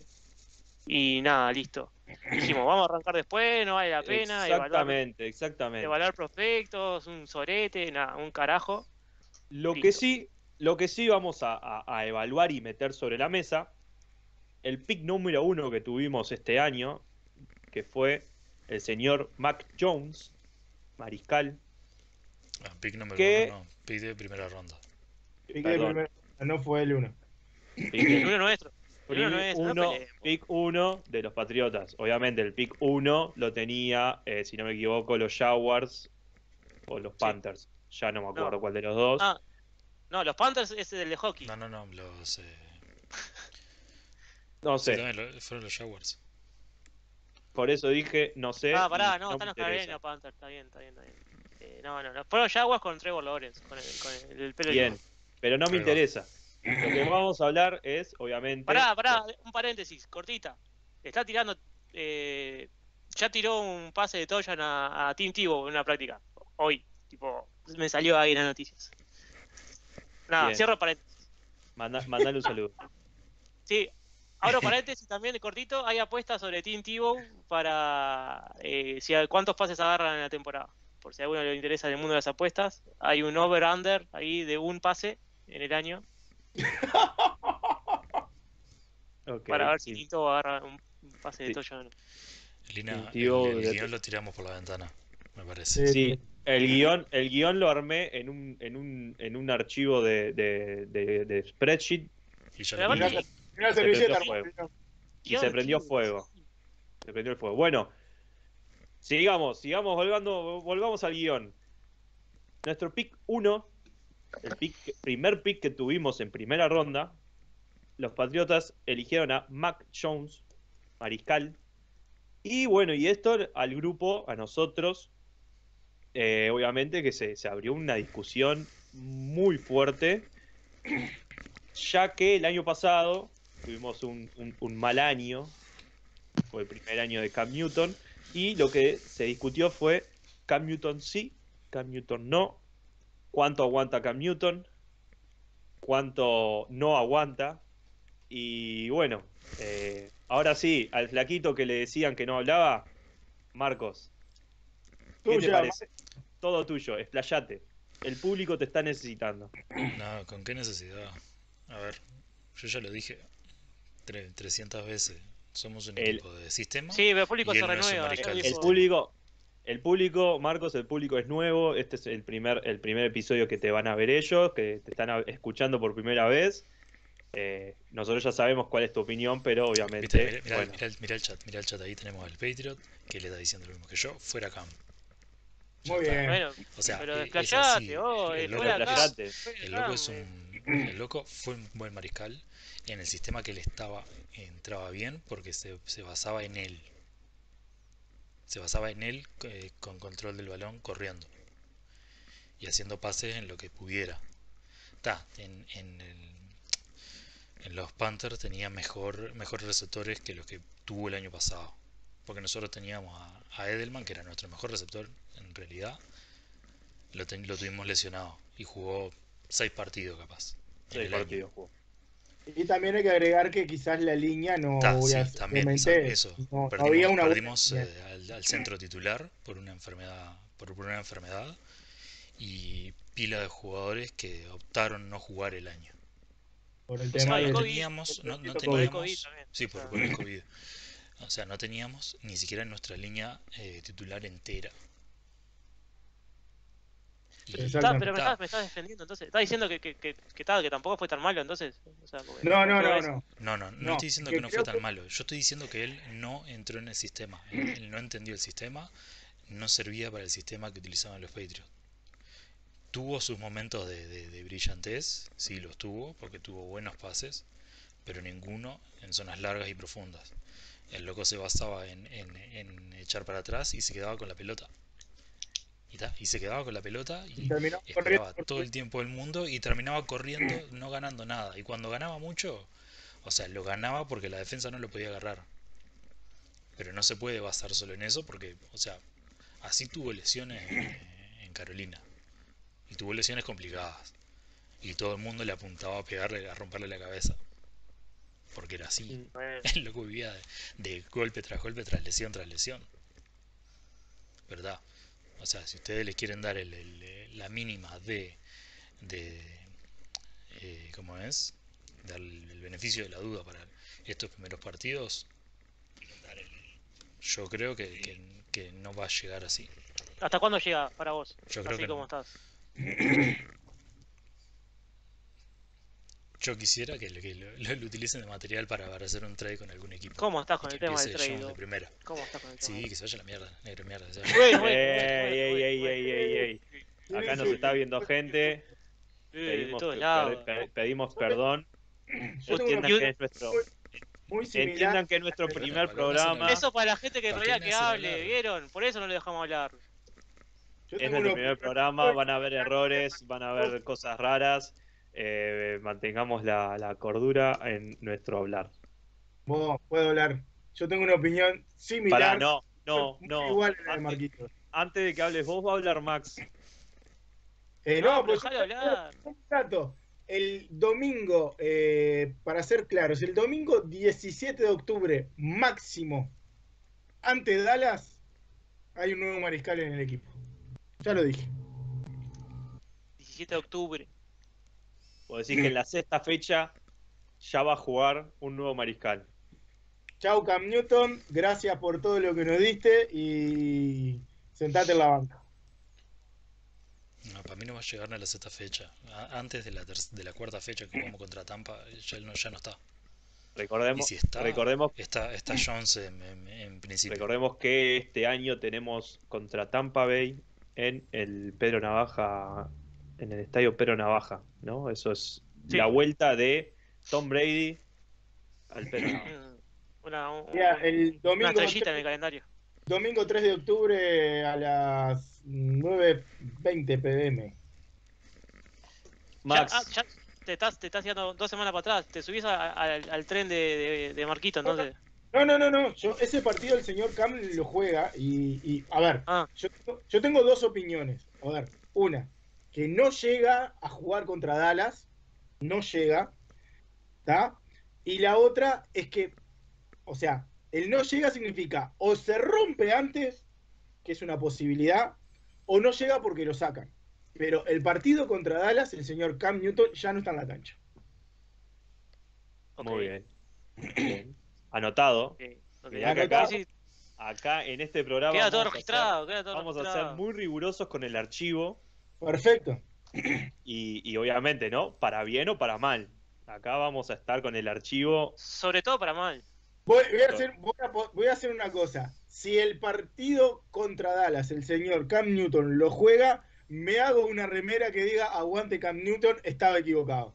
y nada, listo. Dijimos, vamos a arrancar después, no vale la pena. evaluar- Exactamente, exactamente. evaluar prospectos, un sorete, nada, un carajo. Lo que sí, lo que sí vamos a, a- a evaluar y meter sobre la mesa, el pick número uno que tuvimos este año, que fue el señor Mac Jones, mariscal. Ah, pick número ¿Qué? uno, no, pick de primera ronda. Piqué Perdón. primero, no fue el uno. Pick, El uno nuestro. Uno nuestro, no uno, peleemos. pick uno de los Patriotas. Obviamente el pick uno lo tenía, eh, si no me equivoco, los Jaguars o los Panthers. Ya no me acuerdo No. cuál de los dos. Ah, no, los Panthers es el de hockey. No, no, no, los. Eh, no sé, lo- fueron los Jaguars. por eso dije, no sé. ah, pará, no, me están los interesa. Carolina Panthers, está bien, está bien, está bien. Eh, no, no, no, fueron Jaguars con Trevor Lawrence, con el, con el, el pelo Bien, pero no me Ahí va. Lo que vamos a hablar es, obviamente. Pará, pará, un paréntesis, cortita. Está tirando, eh, ya tiró un pase de touchdown a, a Team Tivo en una práctica. Hoy, tipo, me salió ahí en las noticias. Nada, Bien. cierro paréntesis. Manda- mandale un saludo. Sí, abro paréntesis también cortito. Hay apuestas sobre Team Tebow para eh, si cuántos pases agarran en la temporada. Por si a alguno le interesa en el mundo de las apuestas, hay un over-under ahí de un pase en el año Para ver si Tebow agarra un pase de no. Lina, el, Tío, el de- guion lo tiramos por la ventana, me parece. Sí. El guion, el guion lo armé en un, en un, en un archivo de, de, de- de spreadsheet ya lo Se servilleta, y se prendió fuego. Se prendió el fuego. Bueno, sigamos, sigamos, volvando, volvamos al guion. Nuestro pick 1, el primer pick que tuvimos en primera ronda, los Patriotas eligieron a Mac Jones, mariscal. Y bueno, y esto al grupo, a nosotros, eh, obviamente que se, se abrió una discusión muy fuerte, ya que el año pasado tuvimos un, un- un mal año, fue el primer año de Cam Newton, y lo que se discutió fue Cam Newton sí, Cam Newton no, cuánto aguanta Cam Newton, cuánto no aguanta, y bueno, eh, ahora sí, al flaquito que le decían que no hablaba, Marcos, ¿qué te Tuya, parece? Todo tuyo, explayate. El público te está necesitando. No, ¿con qué necesidad? A ver, yo ya lo dije tre- 300 veces. Somos un El- equipo de sistema. Sí, pero el público Y se renueva. el público, el público, Marcos, el público es nuevo. Este es el primer, el primer episodio que te van a ver ellos, que te están escuchando por primera vez. Eh, nosotros ya sabemos cuál es tu opinión, pero obviamente, mira- bueno, mira el, chat, mira el chat ahí tenemos al Patriot que le está diciendo lo mismo que yo, fuera Cam. Muy bien. Bueno, O sea, pero eh, es desplayate, así. vos, El eh, loco-. Desplayate. El loco es un. El loco fue un buen mariscal en el sistema que él estaba. Entraba bien porque se, se basaba en él. Se basaba en él eh, con control del balón corriendo. Y haciendo pases en lo que pudiera. Está, en, en, el- en los Panthers tenía mejor, mejores receptores que los que tuvo el año pasado. porque nosotros teníamos a, a Edelman, que era nuestro mejor receptor en realidad, lo, ten- lo tuvimos lesionado y jugó seis partidos capaz. Seis partidos jugó. Y también hay que agregar que quizás la línea no sí, también, eso, no Perdimos, había una perdimos, eh, al, al centro titular por una enfermedad, por una enfermedad y pila de jugadores que optaron no jugar el año. por el O sea, tema de no COVID, teníamos, no, teníamos, COVID sí, por, o por el COVID. O sea, no teníamos ni siquiera nuestra línea eh, titular entera. Está, pero me estás, me estás defendiendo, entonces. Estás diciendo que, que, que, que, que tampoco fue tan malo, entonces. O sea, porque- No, no, no, no. No, no, no, No, estoy diciendo que que no fue tan que- malo. Yo estoy diciendo que él no entró en el sistema. Él, él no entendió el sistema, no servía para el sistema que utilizaban los Patriots. Tuvo sus momentos de, de- de brillantez, sí los tuvo, porque tuvo buenos pases, pero ninguno en zonas largas y profundas. El loco se basaba en, en- en echar para atrás y se quedaba con la pelota. Y, ta, y se quedaba con la pelota y Y esperaba todo el tiempo del mundo y terminaba corriendo no ganando nada. Y cuando ganaba mucho, o sea, lo ganaba porque la defensa no lo podía agarrar. Pero no se puede basar solo en eso porque, o sea, así tuvo lesiones en, en Carolina. Y tuvo lesiones complicadas. Y todo el mundo le apuntaba a pegarle, a romperle la cabeza. Porque era así. El loco vivía de, de golpe tras golpe, tras lesión tras lesión. ¿Verdad? O sea, si ustedes les quieren dar el- el- la mínima de, de eh, ¿cómo es? Dar el, el beneficio de la duda para estos primeros partidos, yo creo que, que- que no va a llegar así. ¿Hasta cuándo llega para vos? Yo creo Así que como no. estás. Yo quisiera que, lo, que lo- lo utilicen de material para, para hacer un trade con algún equipo. ¿Cómo estás con el tema del trade? De primera. ¿Cómo estás con el tema? Sí, que se vaya a la mierda, negro mierda. Acá nos está viendo gente. De Pedimos, todos per- lados. pedimos perdón. Entiendan que es nuestro, muy entiendan que es nuestro primer programa. Eso para la gente que en ¿Para qué realidad me que hable, hablar? ¿vieron? Por eso no le dejamos hablar. Yo Es nuestro primer programa, van a haber errores, van a haber cosas raras. Eh, mantengamos la, la cordura en nuestro hablar. Vos, puedo hablar. Yo tengo una opinión similar. Pará, no, no, no. Igual a la de Antes, Marquitos. antes de que hables vos, va a hablar Max. Eh, No, no, pero pues hablar. un dato. El domingo, eh, para ser claros, el domingo 17 de octubre, máximo, ante Dallas, hay un nuevo mariscal en el equipo. Ya lo dije. 17 de octubre. Puedo decir que en la sexta fecha ya va a jugar un nuevo mariscal. Chau Cam Newton, gracias por todo lo que nos diste y sentate en la banca. No, para mí no va a llegar a la sexta fecha. Antes de la, de la cuarta fecha que jugamos contra Tampa, ya no, ya no está. Y Recordemos, si está, recordemos, está, está Jones en, en- en principio. recordemos que este año tenemos contra Tampa Bay en el Pedro Navaja, en el estadio Pedro Navaja, ¿no? Eso es Sí. la vuelta de Tom Brady al Pedro Navaja. Una, un- Mira, el una domingo, estrellita en el calendario. domingo 3 de octubre a las 9.20 pm. Max, Ya, ah, ya te estás, te estás yendo dos semanas para atrás. Te subís a- a- al, al tren de, de, de Marquito, entonces. No, no, no, no. Yo, ese partido el señor Cam lo juega y, y, a ver, Ah, yo, tengo- yo tengo dos opiniones. A ver, una, que no llega a jugar contra Dallas, no llega, ¿está? Y la otra es que, o sea, el no llega significa o se rompe antes, que es una posibilidad, o no llega porque lo sacan. Pero el partido contra Dallas, el señor Cam Newton ya no está en la cancha. muy bien. Bien. Anotado. ok, ok. Mirá que Sí, acá- Acá en este programa Queda todo vamos a ser- registrado, queda todo vamos a ser muy rigurosos con el archivo Perfecto. y, y obviamente, ¿no? Para bien o para mal. Acá vamos a estar con el archivo. Sobre todo para mal. Voy, voy a hacer, voy, a, voy a hacer una cosa. Si el partido contra Dallas, el señor Cam Newton lo juega, me hago una remera que diga aguante Cam Newton, estaba equivocado.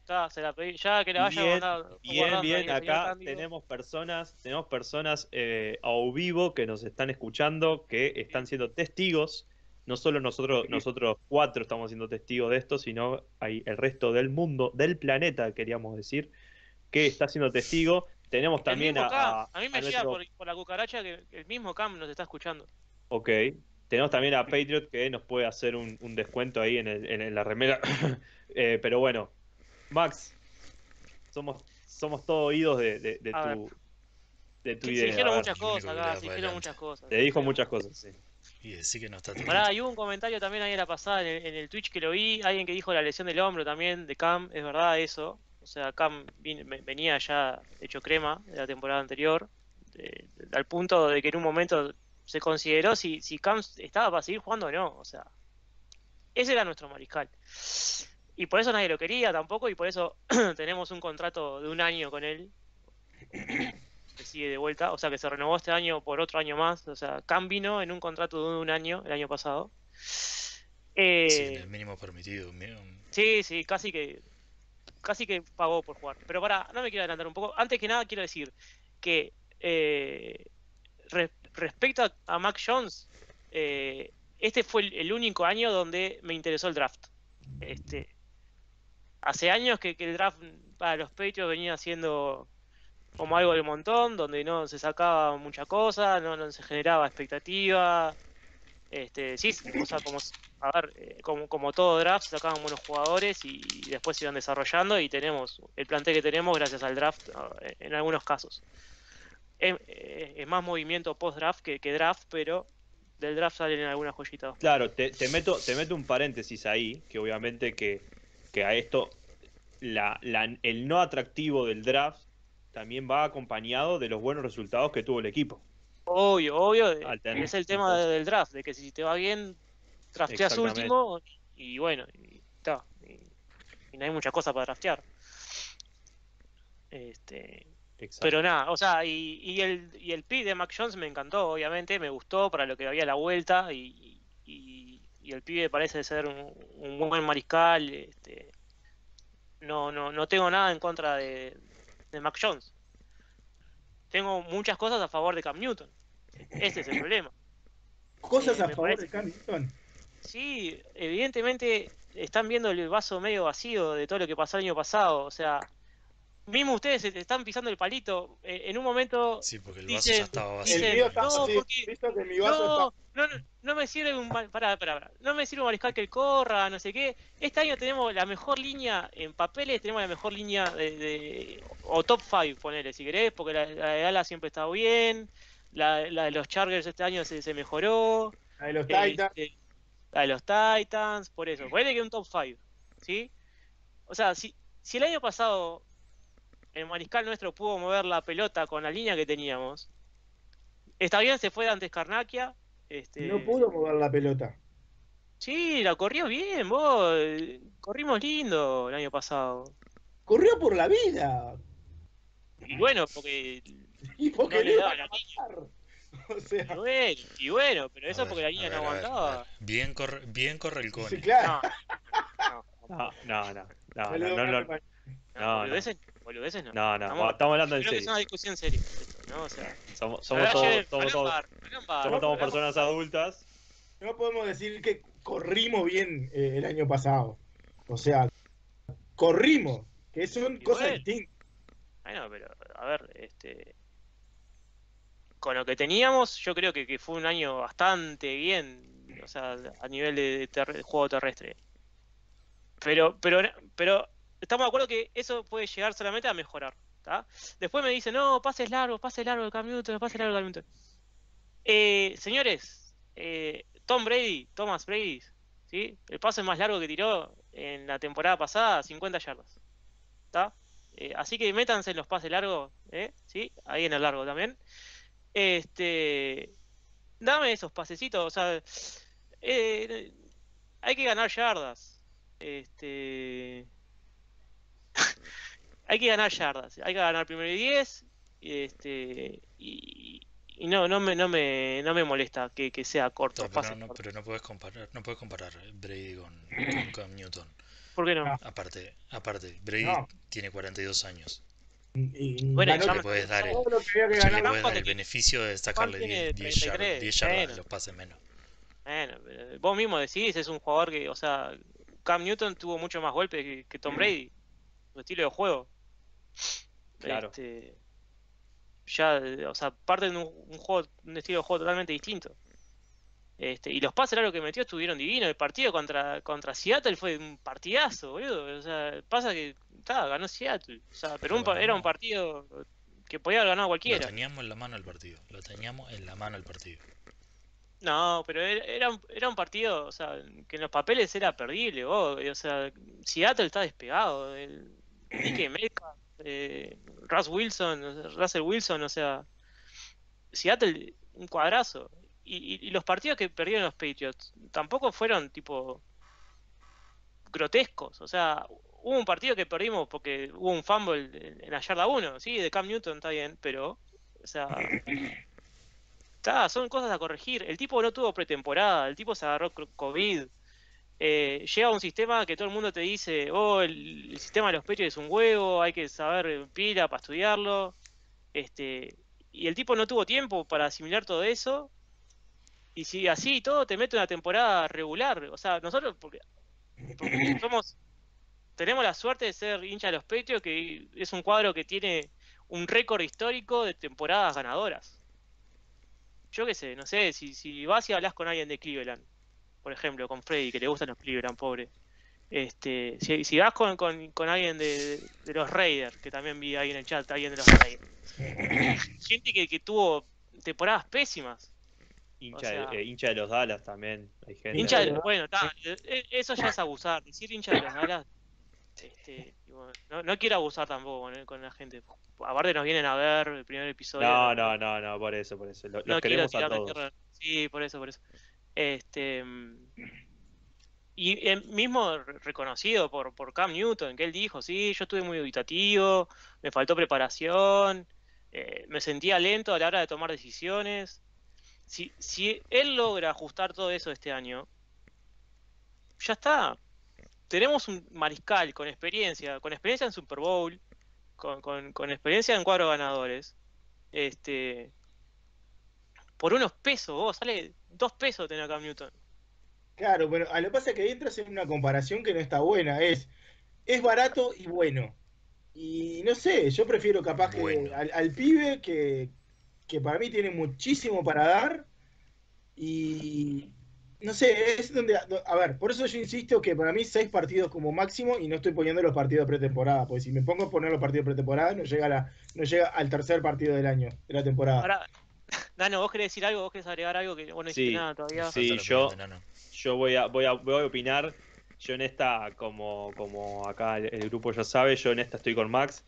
Está, se la pedí. Ya que la vaya Bien, mandando- Bien, guardando bien, acá tenemos personas, tenemos personas eh, a vivo que nos están escuchando, que están siendo testigos. No solo nosotros, nosotros cuatro estamos siendo testigos de esto, sino hay el resto del mundo, del planeta, queríamos decir, que está siendo testigo. tenemos también a, a- A mí me a llega nuestro- por, por la cucaracha que el mismo Cam nos está escuchando. Ok. Tenemos también a Patriot que nos puede hacer un, un descuento ahí en, el- en la remera. Eh, pero bueno, Max, somos, somos todos oídos de, de- tu, de tu Se, se idea. dijeron muchas cosas acá, se dijeron muchas cosas. Te dijo muchas cosas, sí. Y decir que no está Pará, hay un comentario también ahí en la pasada en el, en el Twitch que lo vi, alguien que dijo la lesión del hombro también de Cam, es verdad eso. O sea, Cam vin- ve- venía ya hecho crema de la temporada anterior, de- de- al punto de que en un momento se consideró si, si Cam estaba para seguir jugando o no. O sea, ese era nuestro mariscal. Y por eso nadie lo quería tampoco, y por eso tenemos un contrato de un año con él. Que sigue de vuelta, o sea que se renovó este año por otro año más. O sea, Cam vino en un contrato de un año el año pasado. Eh, Sí, en el mínimo permitido. mínimo- Sí, sí, casi que casi que pagó por jugar. Pero para, no me quiero adelantar un poco. Antes que nada quiero decir que eh, re- respecto a, a Mac Jones, eh, este fue el, el único año donde me interesó el draft. Este, hace años que, que el draft para los Patriots venía siendo como algo del montón, donde no se sacaba mucha cosa, no, no se generaba expectativa. Este, sí, o sea, como, a ver, eh, como, como todo draft, sacaban buenos jugadores y, después se iban desarrollando y tenemos el plantel que tenemos gracias al draft ah, en algunos casos. Es, eh, es más movimiento post-draft que, que draft, pero del draft salen algunas joyitas. Claro, te, te meto, te meto un paréntesis ahí, que obviamente que, que a esto la- el no atractivo del draft también va acompañado de los buenos resultados que tuvo el equipo. Obvio, obvio, es el tema de- del draft, de que si te va bien, drafteas último y bueno, y, ta, y- y no hay mucha cosa para draftear. Este, Exacto. Pero nada, o sea, y, y el, y el pick de Mac Jones me encantó, obviamente, me gustó para lo que había la vuelta y, y, y el pibe parece ser un, un buen mariscal. Este, no, no, no tengo nada en contra de, de Mac Jones. Tengo muchas cosas a favor de Cam Newton. Ese es el problema. Cosas Eh, a favor parece- de Cam Newton. Sí, evidentemente están viendo el vaso medio vacío de todo lo que pasó el año pasado. O sea, mismo ustedes se- están pisando el palito. Eh, En un momento Sí, porque el vaso Dicen- ya estaba vacío. dicen, mío está no, porque- mi vaso No, no, no, no me sirve un pará, pará, pará. no me sirve un mariscal que corra, no sé qué. Este año tenemos la mejor línea en papeles, tenemos la mejor línea de, de- o top 5, ponele si querés, porque la, la de Dallas siempre está bien, la, la de los Chargers este año se, se mejoró, está de los este, Titans. la de los Titans, por eso, ponele que un top 5, ¿sí? O sea, si, si el año pasado el mariscal nuestro pudo mover la pelota con la línea que teníamos, está bien, se fue de antes Carnaquia, este, No pudo mover la pelota. Sí, la corrió bien, vos. eh, Corrimos lindo el año pasado. Corrió por la vida. Y bueno, porque. Y porque No le daba la a matar. O sea, Y bueno, y bueno, pero eso ver, porque la línea a ver, no aguantaba. ver. Bien corre, bien corre el Cone. sí, claro. No, No, no, no. No, no, no, no, no, No, no. boludeces, boludeces no. no, no, Estamos- estamos hablando en Creo que es serio. una discusión seria, esto, ¿no? O sea, Somos, somos todos, ayer, somos todos, bar, bar, somos personas adultas. No podemos decir que corrimos bien eh, el año pasado. O sea, corrimos, que son cosas distintas. Bueno, pero a ver, este. Con lo que teníamos, yo creo que, que fue un año bastante bien, o sea, a nivel de, juego terrestre. Pero, pero, pero estamos de acuerdo que eso puede llegar solamente a mejorar. ¿tá? Después me dicen, no, pases largos, pases Cam Newton, pases Cam Newton. Eh, señores, eh, Tom Brady, Thomas Brady, ¿sí? el pase más largo que tiró en la temporada pasada, 50 yardas. Eh, así que métanse en los pases largos. ¿sí? Ahí en el largo también. Este, dame esos pasecitos, o sea, hay que ganar yardas. Este, hay que ganar yardas, hay que ganar primero y 10, este, y, y no, no me, no me, no me molesta que, que sea corto, No, pero, no, pero no puedes comparar, no puedes comparar Brady con, con Cam Newton. ¿Por qué no? No. Aparte, aparte, Brady No. tiene 42 años. Y- y Bueno, le puedes dar el, todo lo que había que ya le ganar. puedes dar el beneficio de sacarle Juan tiene 10, 10 yardas, 33, 10 yardas bueno. los pases menos. Bueno, pero vos mismo decís, es un jugador que, o sea, Cam Newton tuvo mucho más golpes que, que Tom Brady, su estilo de juego. Claro. Este, ya, o sea, parten de un, un juego, un estilo de juego totalmente distinto. Este, y los pases largos que metió estuvieron divinos. El partido contra, contra Seattle fue un partidazo, boludo. O sea, pasa que ta, ganó Seattle. O sea, pero un era un partido que podía haber ganado Lo cualquiera. teníamos en la mano el partido. Lo teníamos en la mano el partido. No, pero era, era un, era un partido, o sea, que en los papeles era perdible, vos, o sea, Seattle está despegado, el Dike Metcalf, eh, Russ Wilson, Russell Wilson, o sea, Seattle un cuadrazo. Y, y- y los partidos que perdieron los Patriots tampoco fueron tipo grotescos, o sea, hubo un partido que perdimos porque hubo un fumble en, la yarda 1, sí, de Cam Newton está bien, pero, o sea, Está, son cosas a corregir. El tipo no tuvo pretemporada, el tipo se agarró COVID. Eh, llega un sistema que todo el mundo te dice, oh, el, el sistema de los pechos es un huevo, hay que saber pila para estudiarlo. Este, y el tipo no tuvo tiempo para asimilar todo eso. Y si así todo te mete una temporada regular. O sea, nosotros, porque, porque somos, tenemos la suerte de ser hincha de los Patriots, que es un cuadro que tiene un récord histórico de temporadas ganadoras yo qué sé, no sé, si, si vas y hablas con alguien de Cleveland, por ejemplo, con Freddy, que le gustan los Cleveland, pobre. Este, si, si vas con, con, con alguien de, de los Raiders, que también vi ahí en el chat, alguien de los Raiders. Gente que, que tuvo temporadas pésimas. Hincha, O sea- de, eh, hincha de los Dallas también. Hay gente. Hincha bueno, ta, eh, eso ya es abusar. Decir hincha de los Dallas, este, bueno, no, no quiero abusar tampoco con, con la gente. Aparte nos vienen a ver el primer episodio. No, no, no, no, por eso, por eso. Lo- Los no quiero queremos a todos. Sí, por eso, por eso. Este y eh, mismo re- reconocido por, por Cam Newton, que él dijo, sí, yo estuve muy dubitativo, me faltó preparación, eh, me sentía lento a la hora de tomar decisiones. Si, si él logra ajustar todo eso este año, ya está. Tenemos un mariscal con experiencia, con experiencia en Super Bowl, con, con, con experiencia en cuadros ganadores. Este, por unos pesos, vos, sale dos pesos tener a Cam Newton. Claro, pero a lo que pasa es que ahí entras en una comparación que no está buena. Es, es barato y bueno. Y no sé, yo prefiero capaz que al, al pibe que, que para mí tiene muchísimo para dar. Y no sé, es donde. A ver, por eso yo insisto que para mí seis partidos como máximo y no estoy poniendo los partidos de pretemporada. Porque si me pongo a poner los partidos de pretemporada, no llega, a la, no llega al tercer partido del año, de la temporada. Ahora, Dano, ¿vos querés decir algo? ¿Vos querés agregar algo que vos no Sí, nada todavía? sí. Yo- Nano. Yo voy a, voy a, voy a opinar. Yo en esta, como, como acá el, el grupo ya sabe, yo en esta estoy con Max.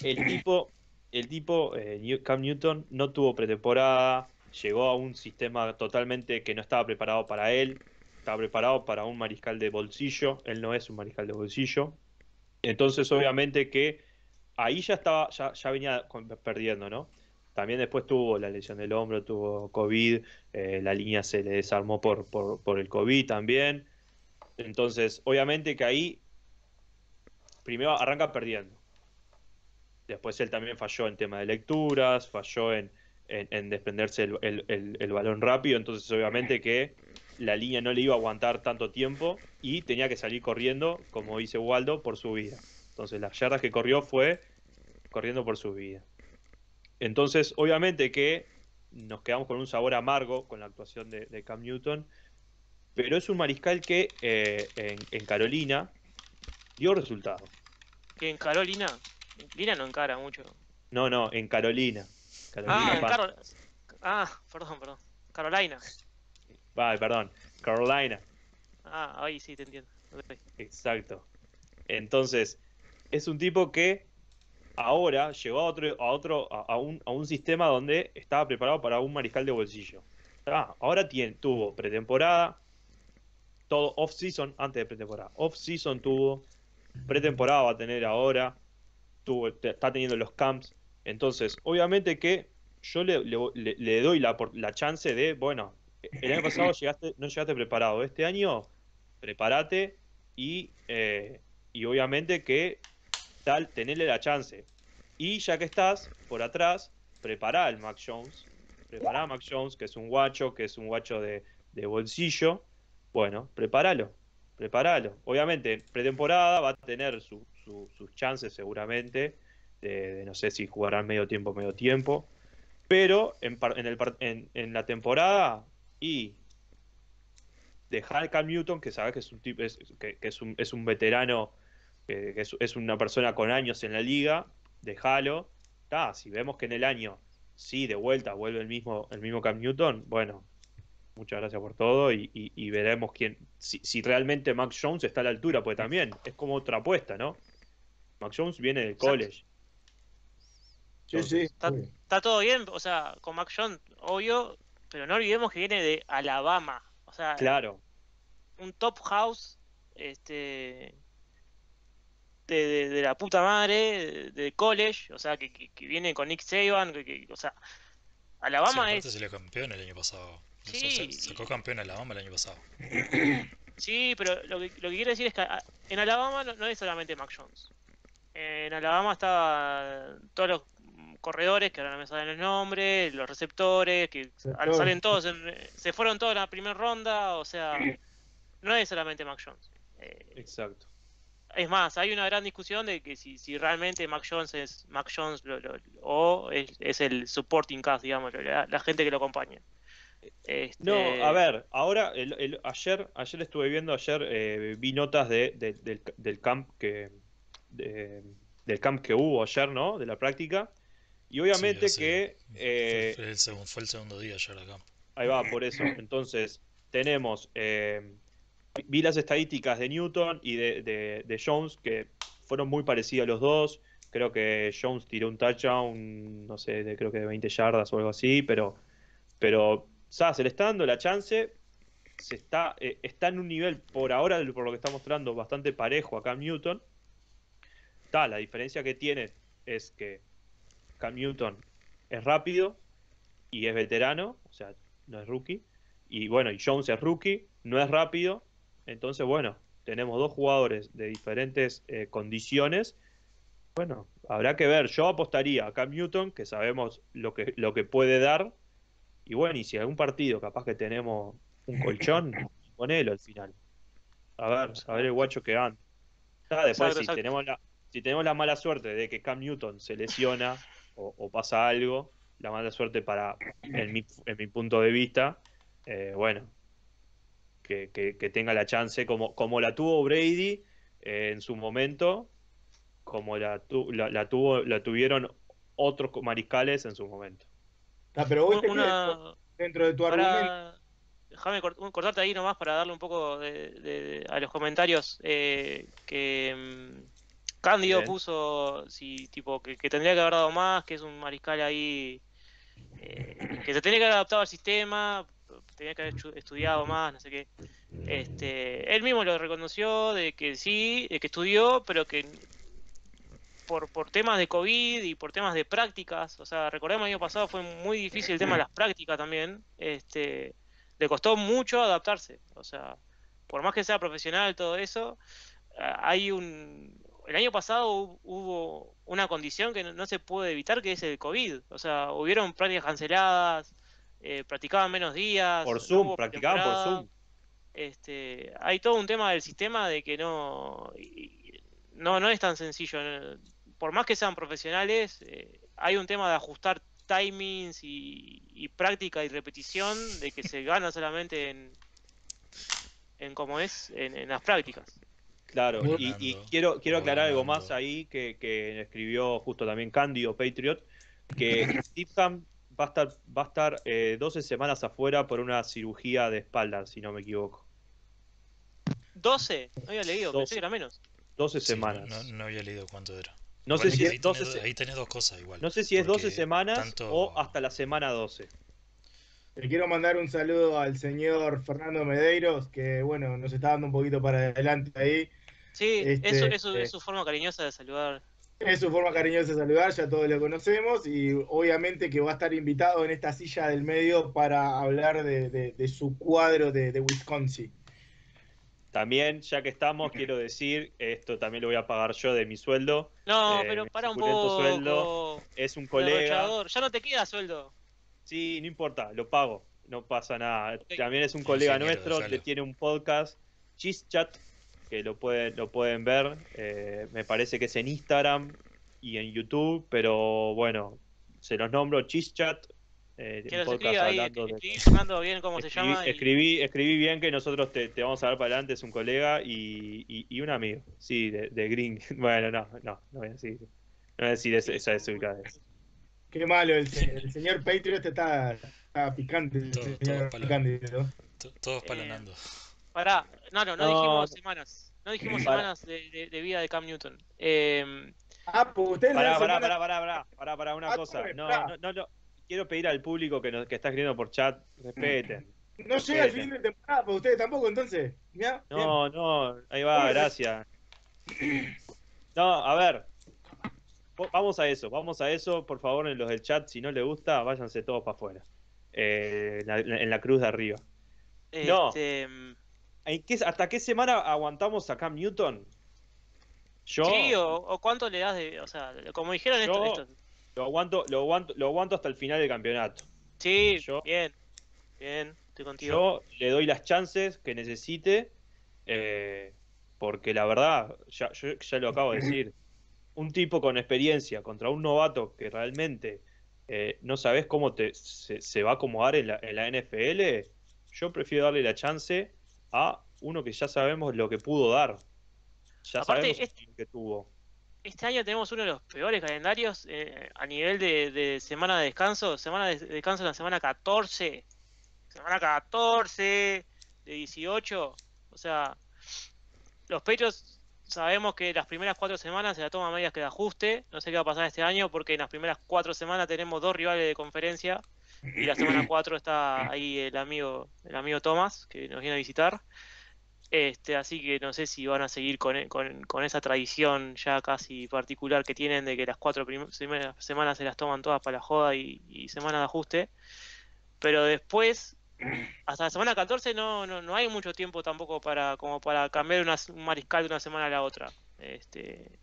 El tipo, el tipo, eh, Cam Newton, no tuvo pretemporada, llegó a un sistema totalmente que no estaba preparado para él, estaba preparado para un mariscal de bolsillo, él no es un mariscal de bolsillo. Entonces, obviamente que ahí ya estaba, ya, ya venía con- perdiendo, ¿no? También después tuvo la lesión del hombro, tuvo COVID, eh, la línea se le desarmó por, por, por el COVID también. Entonces, obviamente que ahí primero arranca perdiendo. Después él también falló en tema de lecturas, falló en, en, en desprenderse el- el- el balón rápido. Entonces, obviamente que la línea no le iba a aguantar tanto tiempo y tenía que salir corriendo, como dice Waldo, por su vida. Entonces, las yardas que corrió fue corriendo por su vida. Entonces, obviamente que nos quedamos con un sabor amargo con la actuación de, de Cam Newton, pero es un mariscal que eh, en, en Carolina dio resultados. Que en Carolina, Lina no encara mucho. No, no, en Carolina. Carolina Ah, en Carol... ah, perdón, perdón. Carolina. Ah, perdón, Carolina, Ah, ahí sí te entiendo. Exacto. Entonces, es un tipo que ahora llegó a otro, a otro, a, a un, a un sistema donde estaba preparado para un mariscal de bolsillo. Ah, ahora tiene, tuvo pretemporada, todo off-season antes de pretemporada. Off-season tuvo, pretemporada va a tener ahora, tuvo, te- está teniendo los camps. Entonces, obviamente que yo le, le- doy la, la chance de, bueno, el año pasado llegaste, no llegaste preparado. Este año, prepárate y, eh, y obviamente que tal, tenerle la chance. Y ya que estás por atrás, prepara al Mac Jones. Prepara a Mac Jones, que es un guacho, que es un guacho de, de bolsillo. Bueno, prepáralo. Prepáralo. Obviamente, pretemporada va a tener su- su- sus chances seguramente de, no sé si jugarán medio tiempo, medio tiempo. Pero en, en el, en, en la temporada y dejar a Cam Newton, que sabes que es un tipo, es, que es un, es un veterano, que, es, es una persona con años en la liga, déjalo. Ta, si vemos que en el año sí de vuelta vuelve el mismo, el mismo Cam Newton, bueno, muchas gracias por todo y, y- y veremos quién, si, si realmente Max Jones está a la altura, pues también es como otra apuesta, ¿no? Max Jones viene del Exacto. college. Sí, sí. Está, está todo bien, o sea, con Mac Jones, obvio, pero no olvidemos que viene de Alabama. O sea, Claro, un top house este de, de- de la puta madre, de, college, o sea, que, que- que viene con Nick Saban, que, que- o sea, Sí, Alabama aparte es, salió campeón el año pasado. Sí. Sa- sa- Sacó campeón a Alabama el año pasado. sí, pero lo que, lo que quiero decir es que a- en Alabama no, no es solamente Mac Jones. En Alabama estaban todos los corredores, que ahora no me salen los nombres, los receptores, que salen todos, en- se fueron todos en la primera ronda, o sea, no es solamente Mac Jones. Eh, exacto. Es más, hay una gran discusión de que si, si realmente Mac Jones es Mac Jones lo- lo- o es, es el supporting cast, digamos, la, la gente que lo acompaña. Este, No, a ver, ahora, el, el- ayer, ayer estuve viendo, ayer eh, vi notas de, de- del, del camp que de- del camp que hubo ayer, ¿no? De la práctica. Y obviamente Sí, que fue- eh, fue, el segundo, fue el segundo día ayer acá. ahí va, por eso. Entonces, tenemos, eh, vi las estadísticas de Newton y de, de- Jones, que fueron muy parecidas los dos. Creo que Jones tiró un touchdown, no sé, de, creo que de 20 yardas o algo así, pero, pero, ¿sabes? Se le está dando la chance. Se está, eh, está en un nivel, por ahora, por lo que está mostrando, bastante parejo a Cam Newton. Está, la diferencia que tiene es que Cam Newton es rápido y es veterano, o sea, no es rookie. Y bueno, y Jones es rookie, no es rápido. Entonces, bueno, tenemos dos jugadores de diferentes eh, condiciones. Bueno, habrá que ver. Yo apostaría a Cam Newton, que sabemos lo que, lo que puede dar. Y bueno, y si algún partido capaz que tenemos un colchón, ponelo al final. A ver, a ver el guacho que anda. Ah, después, Exacto, si exacto. tenemos la, si tenemos la mala suerte de que Cam Newton se lesiona o, o pasa algo, la mala suerte para, en mi, en mi punto de vista, eh, bueno, que, que- que tenga la chance como, como la tuvo Brady eh, en su momento, como la, tu- la, la tuvo, la tuvieron otros mariscales en su momento. Ah, pero vos una, dentro de tu argumento. para, déjame cort- un- cortarte ahí nomás para darle un poco de, de- a los comentarios eh, que mm, Cándido Bien. puso si tipo que, que tendría que haber dado más, que es un mariscal ahí eh, que se tenía que haber adaptado al sistema, tenía que haber estu- estudiado más, no sé qué. Este, él mismo lo reconoció de que sí, de que estudió, pero que por, por temas de COVID y por temas de prácticas, o sea, recordemos el año pasado fue muy difícil el tema de las prácticas también, este, le costó mucho adaptarse, o sea, por más que sea profesional todo eso, hay un, el año pasado hu- hubo una condición que no se puede evitar que es el COVID, o sea, hubieron prácticas canceladas, eh, practicaban menos días, Por Zoom, practicaban por. Zoom. Este, hay todo un tema del sistema de que no, no, no es tan sencillo. Por más que sean profesionales, eh, hay un tema de ajustar timings y, y práctica y repetición de que se gana solamente en, en cómo es, en, en las prácticas. Claro, y, quiero, quiero aclarar algo más ahí que, que escribió justo también Candido Patriot, que Steve Ham va a estar, va a estar eh, 12 semanas afuera por una cirugía de espalda, si no me equivoco. 12, no había leído, 12. pensé que era menos. 12 Sí, semanas. no, no había leído cuánto era. No sé si ahí es 12 tenés, ahí tenés dos cosas igual. no sé si es 12 porque semanas tanto- o hasta la semana 12. Le quiero mandar un saludo al señor Fernando Medeiros, que bueno, nos está dando un poquito para adelante ahí. Sí, Este, eso, eso eh, es su forma cariñosa de saludar. Es su forma cariñosa de saludar, ya todos lo conocemos y obviamente que va a estar invitado en esta silla del medio para hablar de, de- de su cuadro de, de Wisconsin. También, ya que estamos, quiero decir, esto también lo voy a pagar yo de mi sueldo. No, Eh, pero para un poco. sueldo, Es un colega. Ya no te queda sueldo. Sí, no importa, lo pago, no pasa nada. También es un colega nuestro que tiene un podcast, Chat, que lo pueden, lo pueden ver. eh, me parece que es en Instagram y en YouTube, pero bueno, se los nombro Chischat. Eh, Que podcast ahí, hablando de- escribí Fernando bien cómo se Escribí, llama. y- escribí, escribí bien que nosotros te, te vamos a dar para adelante, es un colega y, y- y un amigo, sí, de, de Green. Bueno, no, no, no voy a decir, no voy a decir esa, esa desubicadez. Qué malo, el, se- el señor Patriot está, está picante. Todo- todo Todos palonando. Pará, no, no, no, No. dijimos semanas. No dijimos semanas de, de- de vida de Cam Newton. Eh, Ah, pues ustedes Pará, pará, pará, pará, pará, pará, pará, una Ah, cosa. ¿cómo No, no, no, no. Quiero pedir al público que, nos, que está escribiendo por chat, respeten. No llega el fin de temporada, pues ustedes tampoco, entonces. No, no, ahí va, gracias. No, a ver. Vamos a eso, vamos a eso, por favor, en los del chat, si no les gusta, váyanse todos para afuera. Eh, en, la, en la cruz de arriba. No. ¿En qué- ¿Hasta qué semana aguantamos a Cam Newton? Yo Sí, o, o cuánto le das de. O sea, como dijeron esto. Yo- esto- lo, aguanto, lo, aguanto, lo aguanto hasta el final del campeonato. Sí, yo- bien. Bien, estoy contigo. Yo le doy las chances que necesite, eh, porque la verdad, ya, yo ya lo acabo de decir, un tipo con experiencia contra un novato que realmente eh, no sabes cómo te, se, se va a acomodar en la, en la NFL, yo prefiero darle la chance a uno que ya sabemos lo que pudo dar. Ya Aparte, sabemos es- lo que tuvo. Este año tenemos uno de los peores calendarios eh, a nivel de, de semana de descanso. Semana de descanso en la semana 14. Semana 14 de 18. O sea, los Patriots sabemos que las primeras cuatro semanas se la toman medias que de ajuste. No sé qué va a pasar este año porque en las primeras cuatro semanas tenemos dos rivales de conferencia. Y la semana 4 está ahí el amigo, el amigo Thomas, que nos viene a visitar. Este, así que no sé si van a seguir con, con, con esa tradición ya casi particular que tienen de que las cuatro prim- primeras semanas se las toman todas para la joda y, y semana de ajuste. Pero después, hasta la semana 14 no, no, no hay mucho tiempo tampoco para como para cambiar una- un mariscal de una semana a la otra. Este,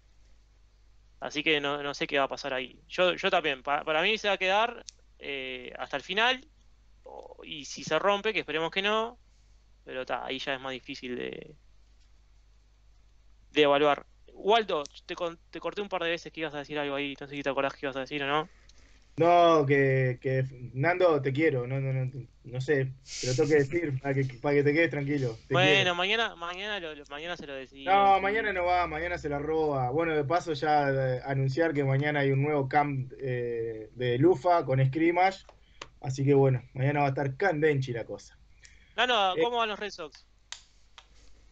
así que no, no sé qué va a pasar ahí. Yo, yo también, pa- para mí se va a quedar eh, hasta el final. y si se rompe, que esperemos que no, pero ta, ahí ya es más difícil de, de evaluar. Waldo, te, te corté un par de veces que ibas a decir algo ahí, no sé si te acordás que ibas a decir o no. No, que, que Nando, te quiero, no, no, no, no sé, te lo tengo que decir para que, para que te quedes tranquilo. te bueno, quiero. mañana, mañana, lo, lo- mañana se lo decís. No, sí. mañana no va, mañana se la roba. Bueno, de paso ya eh, anunciar que mañana hay un nuevo camp eh, de Lufa con Scrimmage, así que bueno, mañana va a estar candenchi la cosa. No, no, Eh, ¿cómo van los Red Sox?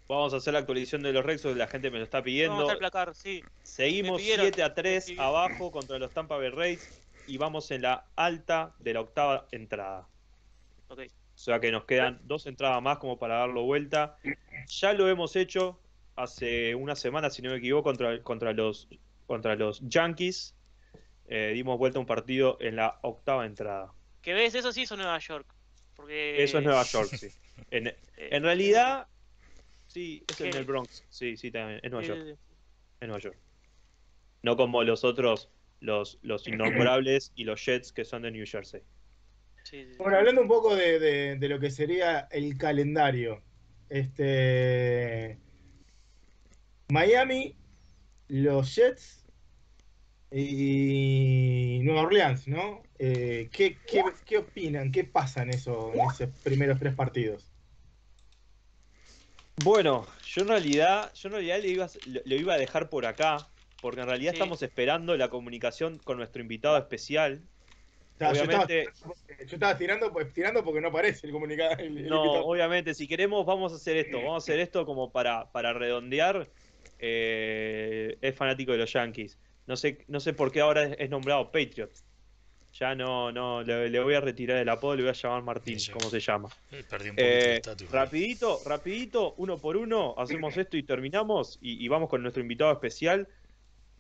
Vamos a hacer la actualización de los Rexos, la gente me lo está ¿Cómo pidiendo. está el placar? Sí. Seguimos Me pidieron, 7 a 3 me pidieron. abajo contra los Tampa Bay Rays y vamos en la alta de la octava entrada. Ok. O sea que nos quedan dos entradas más como para darlo vuelta. Ya lo hemos hecho hace una semana, si no me equivoco, contra, contra, los, contra los Yankees. Eh, dimos vuelta a un partido en la octava entrada. ¿Qué ves? Eso sí, es Nueva York. Porque, Eso es Nueva York, sí. En, eh, en realidad, sí, es en el Bronx. Sí, sí, también. Es Nueva York. eh, en Nueva York. No como los otros, los, los innombrables y los Jets que son de New Jersey. sí, sí. Bueno, hablando un poco de, de- de lo que sería el calendario, este Miami, los Jets y Nueva Orleans, ¿no? Eh, ¿qué, qué, qué opinan? ¿Qué pasa en, eso, en esos primeros tres partidos? Bueno, yo en realidad, yo en realidad le iba, lo, lo iba a dejar por acá, porque en realidad Sí. estamos esperando la comunicación con nuestro invitado especial. O sea, yo, estaba, Obviamente, yo estaba tirando, pues, tirando porque no aparece el comunicado. el- el no, invitado. obviamente, si queremos vamos a hacer esto, vamos a hacer esto como para, para redondear. eh, es fanático de los Yankees. No sé, no sé por qué ahora es, es nombrado Patriot. Ya no, no, le, le voy a retirar el apodo, le voy a llamar Martín, Sí. como se llama. Eh, Perdí un poquito de Eh, estatus. rapidito, rapidito, uno por uno, hacemos esto y terminamos y, y vamos con nuestro invitado especial.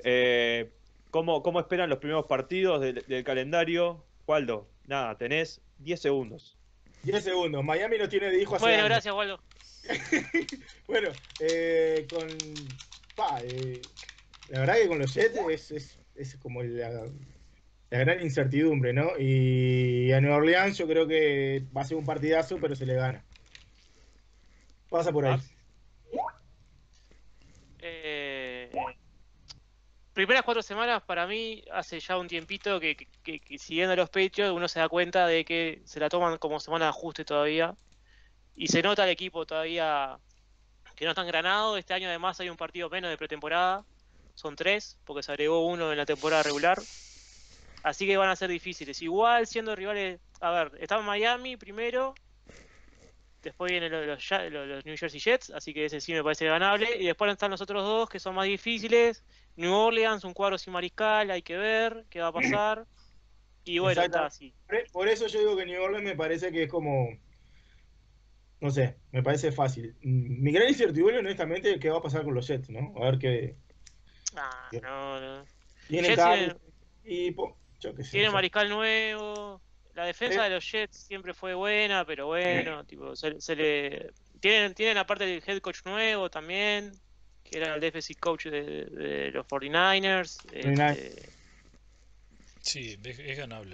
Eh, ¿cómo, cómo esperan los primeros partidos del, del calendario? Waldo, nada, tenés 10 segundos. 10 segundos. Miami no tiene de hijo hace Bueno, años. gracias, Waldo. Bueno, eh, con. pa, eh, la verdad que con los Jets es, es, es como la, la gran incertidumbre, ¿no? Y a Nueva Orleans yo creo que va a ser un partidazo, pero se le gana. Pasa por ahí. Eh, primeras cuatro semanas, para mí, hace ya un tiempito que, siguiendo los Patriots, uno se da cuenta de que se la toman como semana de ajuste todavía. Y se nota el equipo todavía que no está engranado. Este año, además, hay un partido menos de pretemporada. Son tres, porque se agregó uno en la temporada regular. Así que van a ser difíciles. Igual siendo rivales. A ver, está Miami primero. Después vienen los, los los- New Jersey Jets, así que ese sí me parece ganable. Y después están los otros dos que son más difíciles. New Orleans, un cuadro sin mariscal, hay que ver qué va a pasar. Y bueno, Exacto. está así. Por- eso yo digo que New Orleans me parece que es como. No sé, me parece fácil. Mm, Mi gran incertidumbre, honestamente, es qué va a pasar con los Jets, ¿no? A ver qué. Ah, no, no. Tienen Jets equipo, yo qué sé. Tiene mariscal nuevo. La defensa Eh. de los Jets siempre fue buena, pero bueno, tipo, se, se le tienen, tienen aparte del head coach nuevo también, que era el defensive coach de, de los 49ers. 49ers. este, Sí, es, es ganable.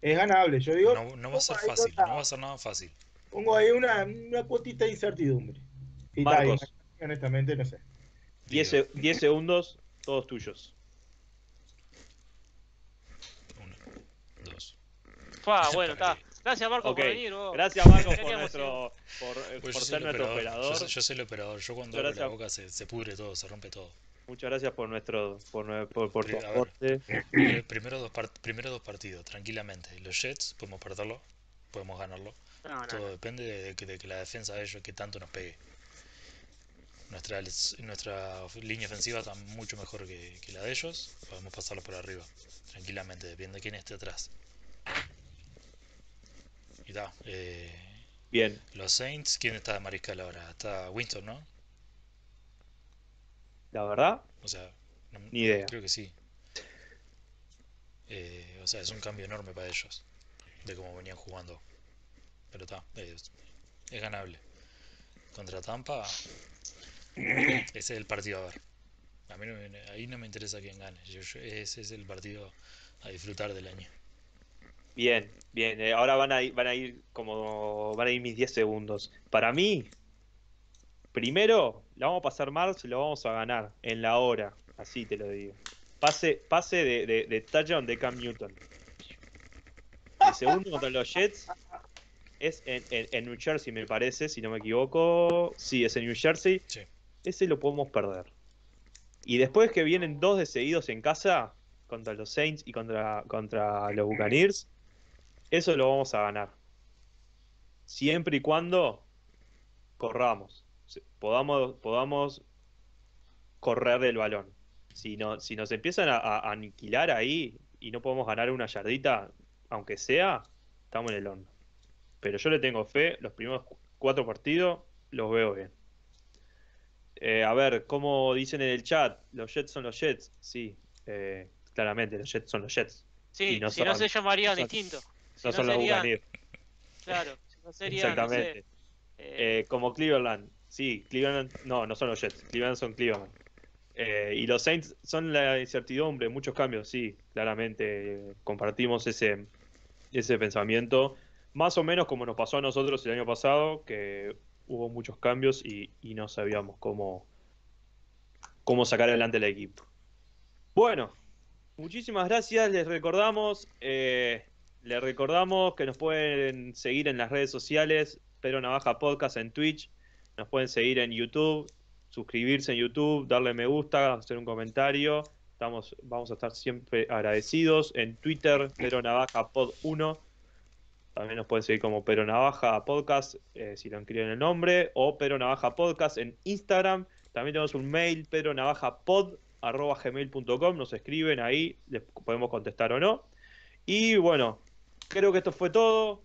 Es ganable, yo digo. No, no va a ser pongo ahí fácil, no va a ser nada fácil. Pongo ahí una, una cuotita de incertidumbre. Y Marcos. honestamente, no sé. 10, Digo, se- 10 segundos, todos tuyos. Uno, dos. Fa, bueno, está. Gracias Marco por venir. vos. Gracias Marcos Ya por, quedamos nuestro, por, eh, Pues por ser nuestro operador, operador. Yo, soy- yo soy el operador. Yo cuando abro la boca se, se pudre todo, se rompe todo. Muchas gracias por nuestro por, por, por tu ver. aporte. Pri- Primero dos, part- primero dos partidos, tranquilamente. Los Jets podemos perderlo, podemos ganarlo. No, no, Todo no. depende de que, de que la defensa de ellos que tanto nos pegue. Nuestra, nuestra línea ofensiva está mucho mejor que, que la de ellos. Podemos pasarlo por arriba, tranquilamente, depende de quién esté atrás. Y da, eh, Bien, los Saints, ¿quién está de mariscal ahora? Está Winston, ¿no? la verdad, O sea, no- ni idea. creo que sí. Eh, o sea, es un cambio enorme para ellos de cómo venían jugando. Pero está, es, es ganable. Contra Tampa, ese es el partido a ver. A mí no me- ahí no me interesa quién gane. Yo- yo- ese es el partido a disfrutar del año. Bien, bien. eh, ahora van a ir, van a ir como van a ir mis 10 segundos. Para mí, primero, la vamos a pasar mal, se lo vamos a ganar en la hora. Así te lo digo. Pase, pase de, de, de touchdown de Cam Newton. El segundo contra los Jets es en, en- en New Jersey, me parece, si no me equivoco. Sí, es en New Jersey. Sí. Ese lo podemos perder. Y después que vienen dos de seguidos en casa, contra los Saints y contra, contra los Buccaneers, eso lo vamos a ganar. Siempre y cuando corramos. Podamos, podamos correr el balón. Si, no, si nos empiezan a, a aniquilar ahí y no podemos ganar una yardita, aunque sea, estamos en el horno. Pero yo le tengo fe, los primeros cu- cuatro partidos los veo bien. Eh, a ver, como dicen en el chat, los Jets son los Jets. Sí, eh, claramente, los Jets son los Jets. Sí, y no si no se llamarían son- distinto. Si No son los Buccaneers. Claro, no serían, no sé, Exactamente. eh, Eh, como Cleveland. Sí, Cleveland. No, no son los Jets. Cleveland son Cleveland. Eh, y los Saints son la incertidumbre, muchos cambios, sí, claramente. compartimos ese, ese pensamiento. Más o menos como nos pasó a nosotros el año pasado, que hubo muchos cambios y, y no sabíamos cómo, cómo sacar adelante el equipo. Bueno, muchísimas gracias. Les recordamos, eh, les recordamos que nos pueden seguir en las redes sociales, Pedro Navaja Podcast en Twitch, nos pueden seguir en YouTube, suscribirse en YouTube, darle me gusta, hacer un comentario. Estamos, vamos a estar siempre agradecidos. En Twitter, Pedro Navaja Pod 1. También nos pueden seguir como Pedro Navaja Podcast, eh, si lo escriben el nombre, o Pedro Navaja Podcast en Instagram. También tenemos un mail, pedronavajapod.gmail.com. Nos escriben ahí, les podemos contestar o no. Y bueno, creo que esto fue todo.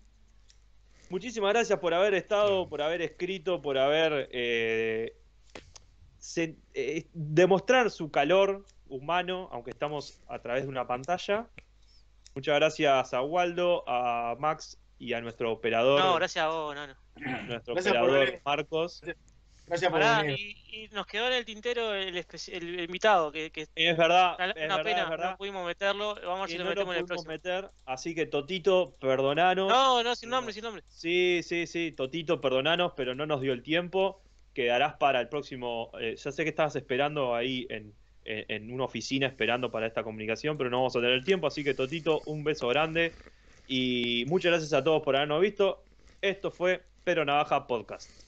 Muchísimas gracias por haber estado, por haber escrito, por haber eh, se- eh, demostrar su calor humano, aunque estamos a través de una pantalla. Muchas gracias a Waldo, a Max y a nuestro operador, no, gracias a vos, no, no. nuestro Gracias operador. Marcos. Gracias por Pará, venir. y, y nos quedó en el tintero el, invitado, que, que Es verdad, una, es una verdad, pena, es verdad. no pudimos meterlo, vamos a ver si lo no lo metemos en el próximo. meter, así que Totito, perdonanos. No, no, sin nombre, sin nombre. Sí, sí, sí, Totito, perdonanos, pero no nos dio el tiempo. Quedarás para el próximo. eh, ya sé que estabas esperando ahí en, en, en una oficina esperando para esta comunicación, pero no vamos a tener el tiempo, así que Totito, un beso grande y muchas gracias a todos por habernos visto. Esto fue Pero Navaja Podcast.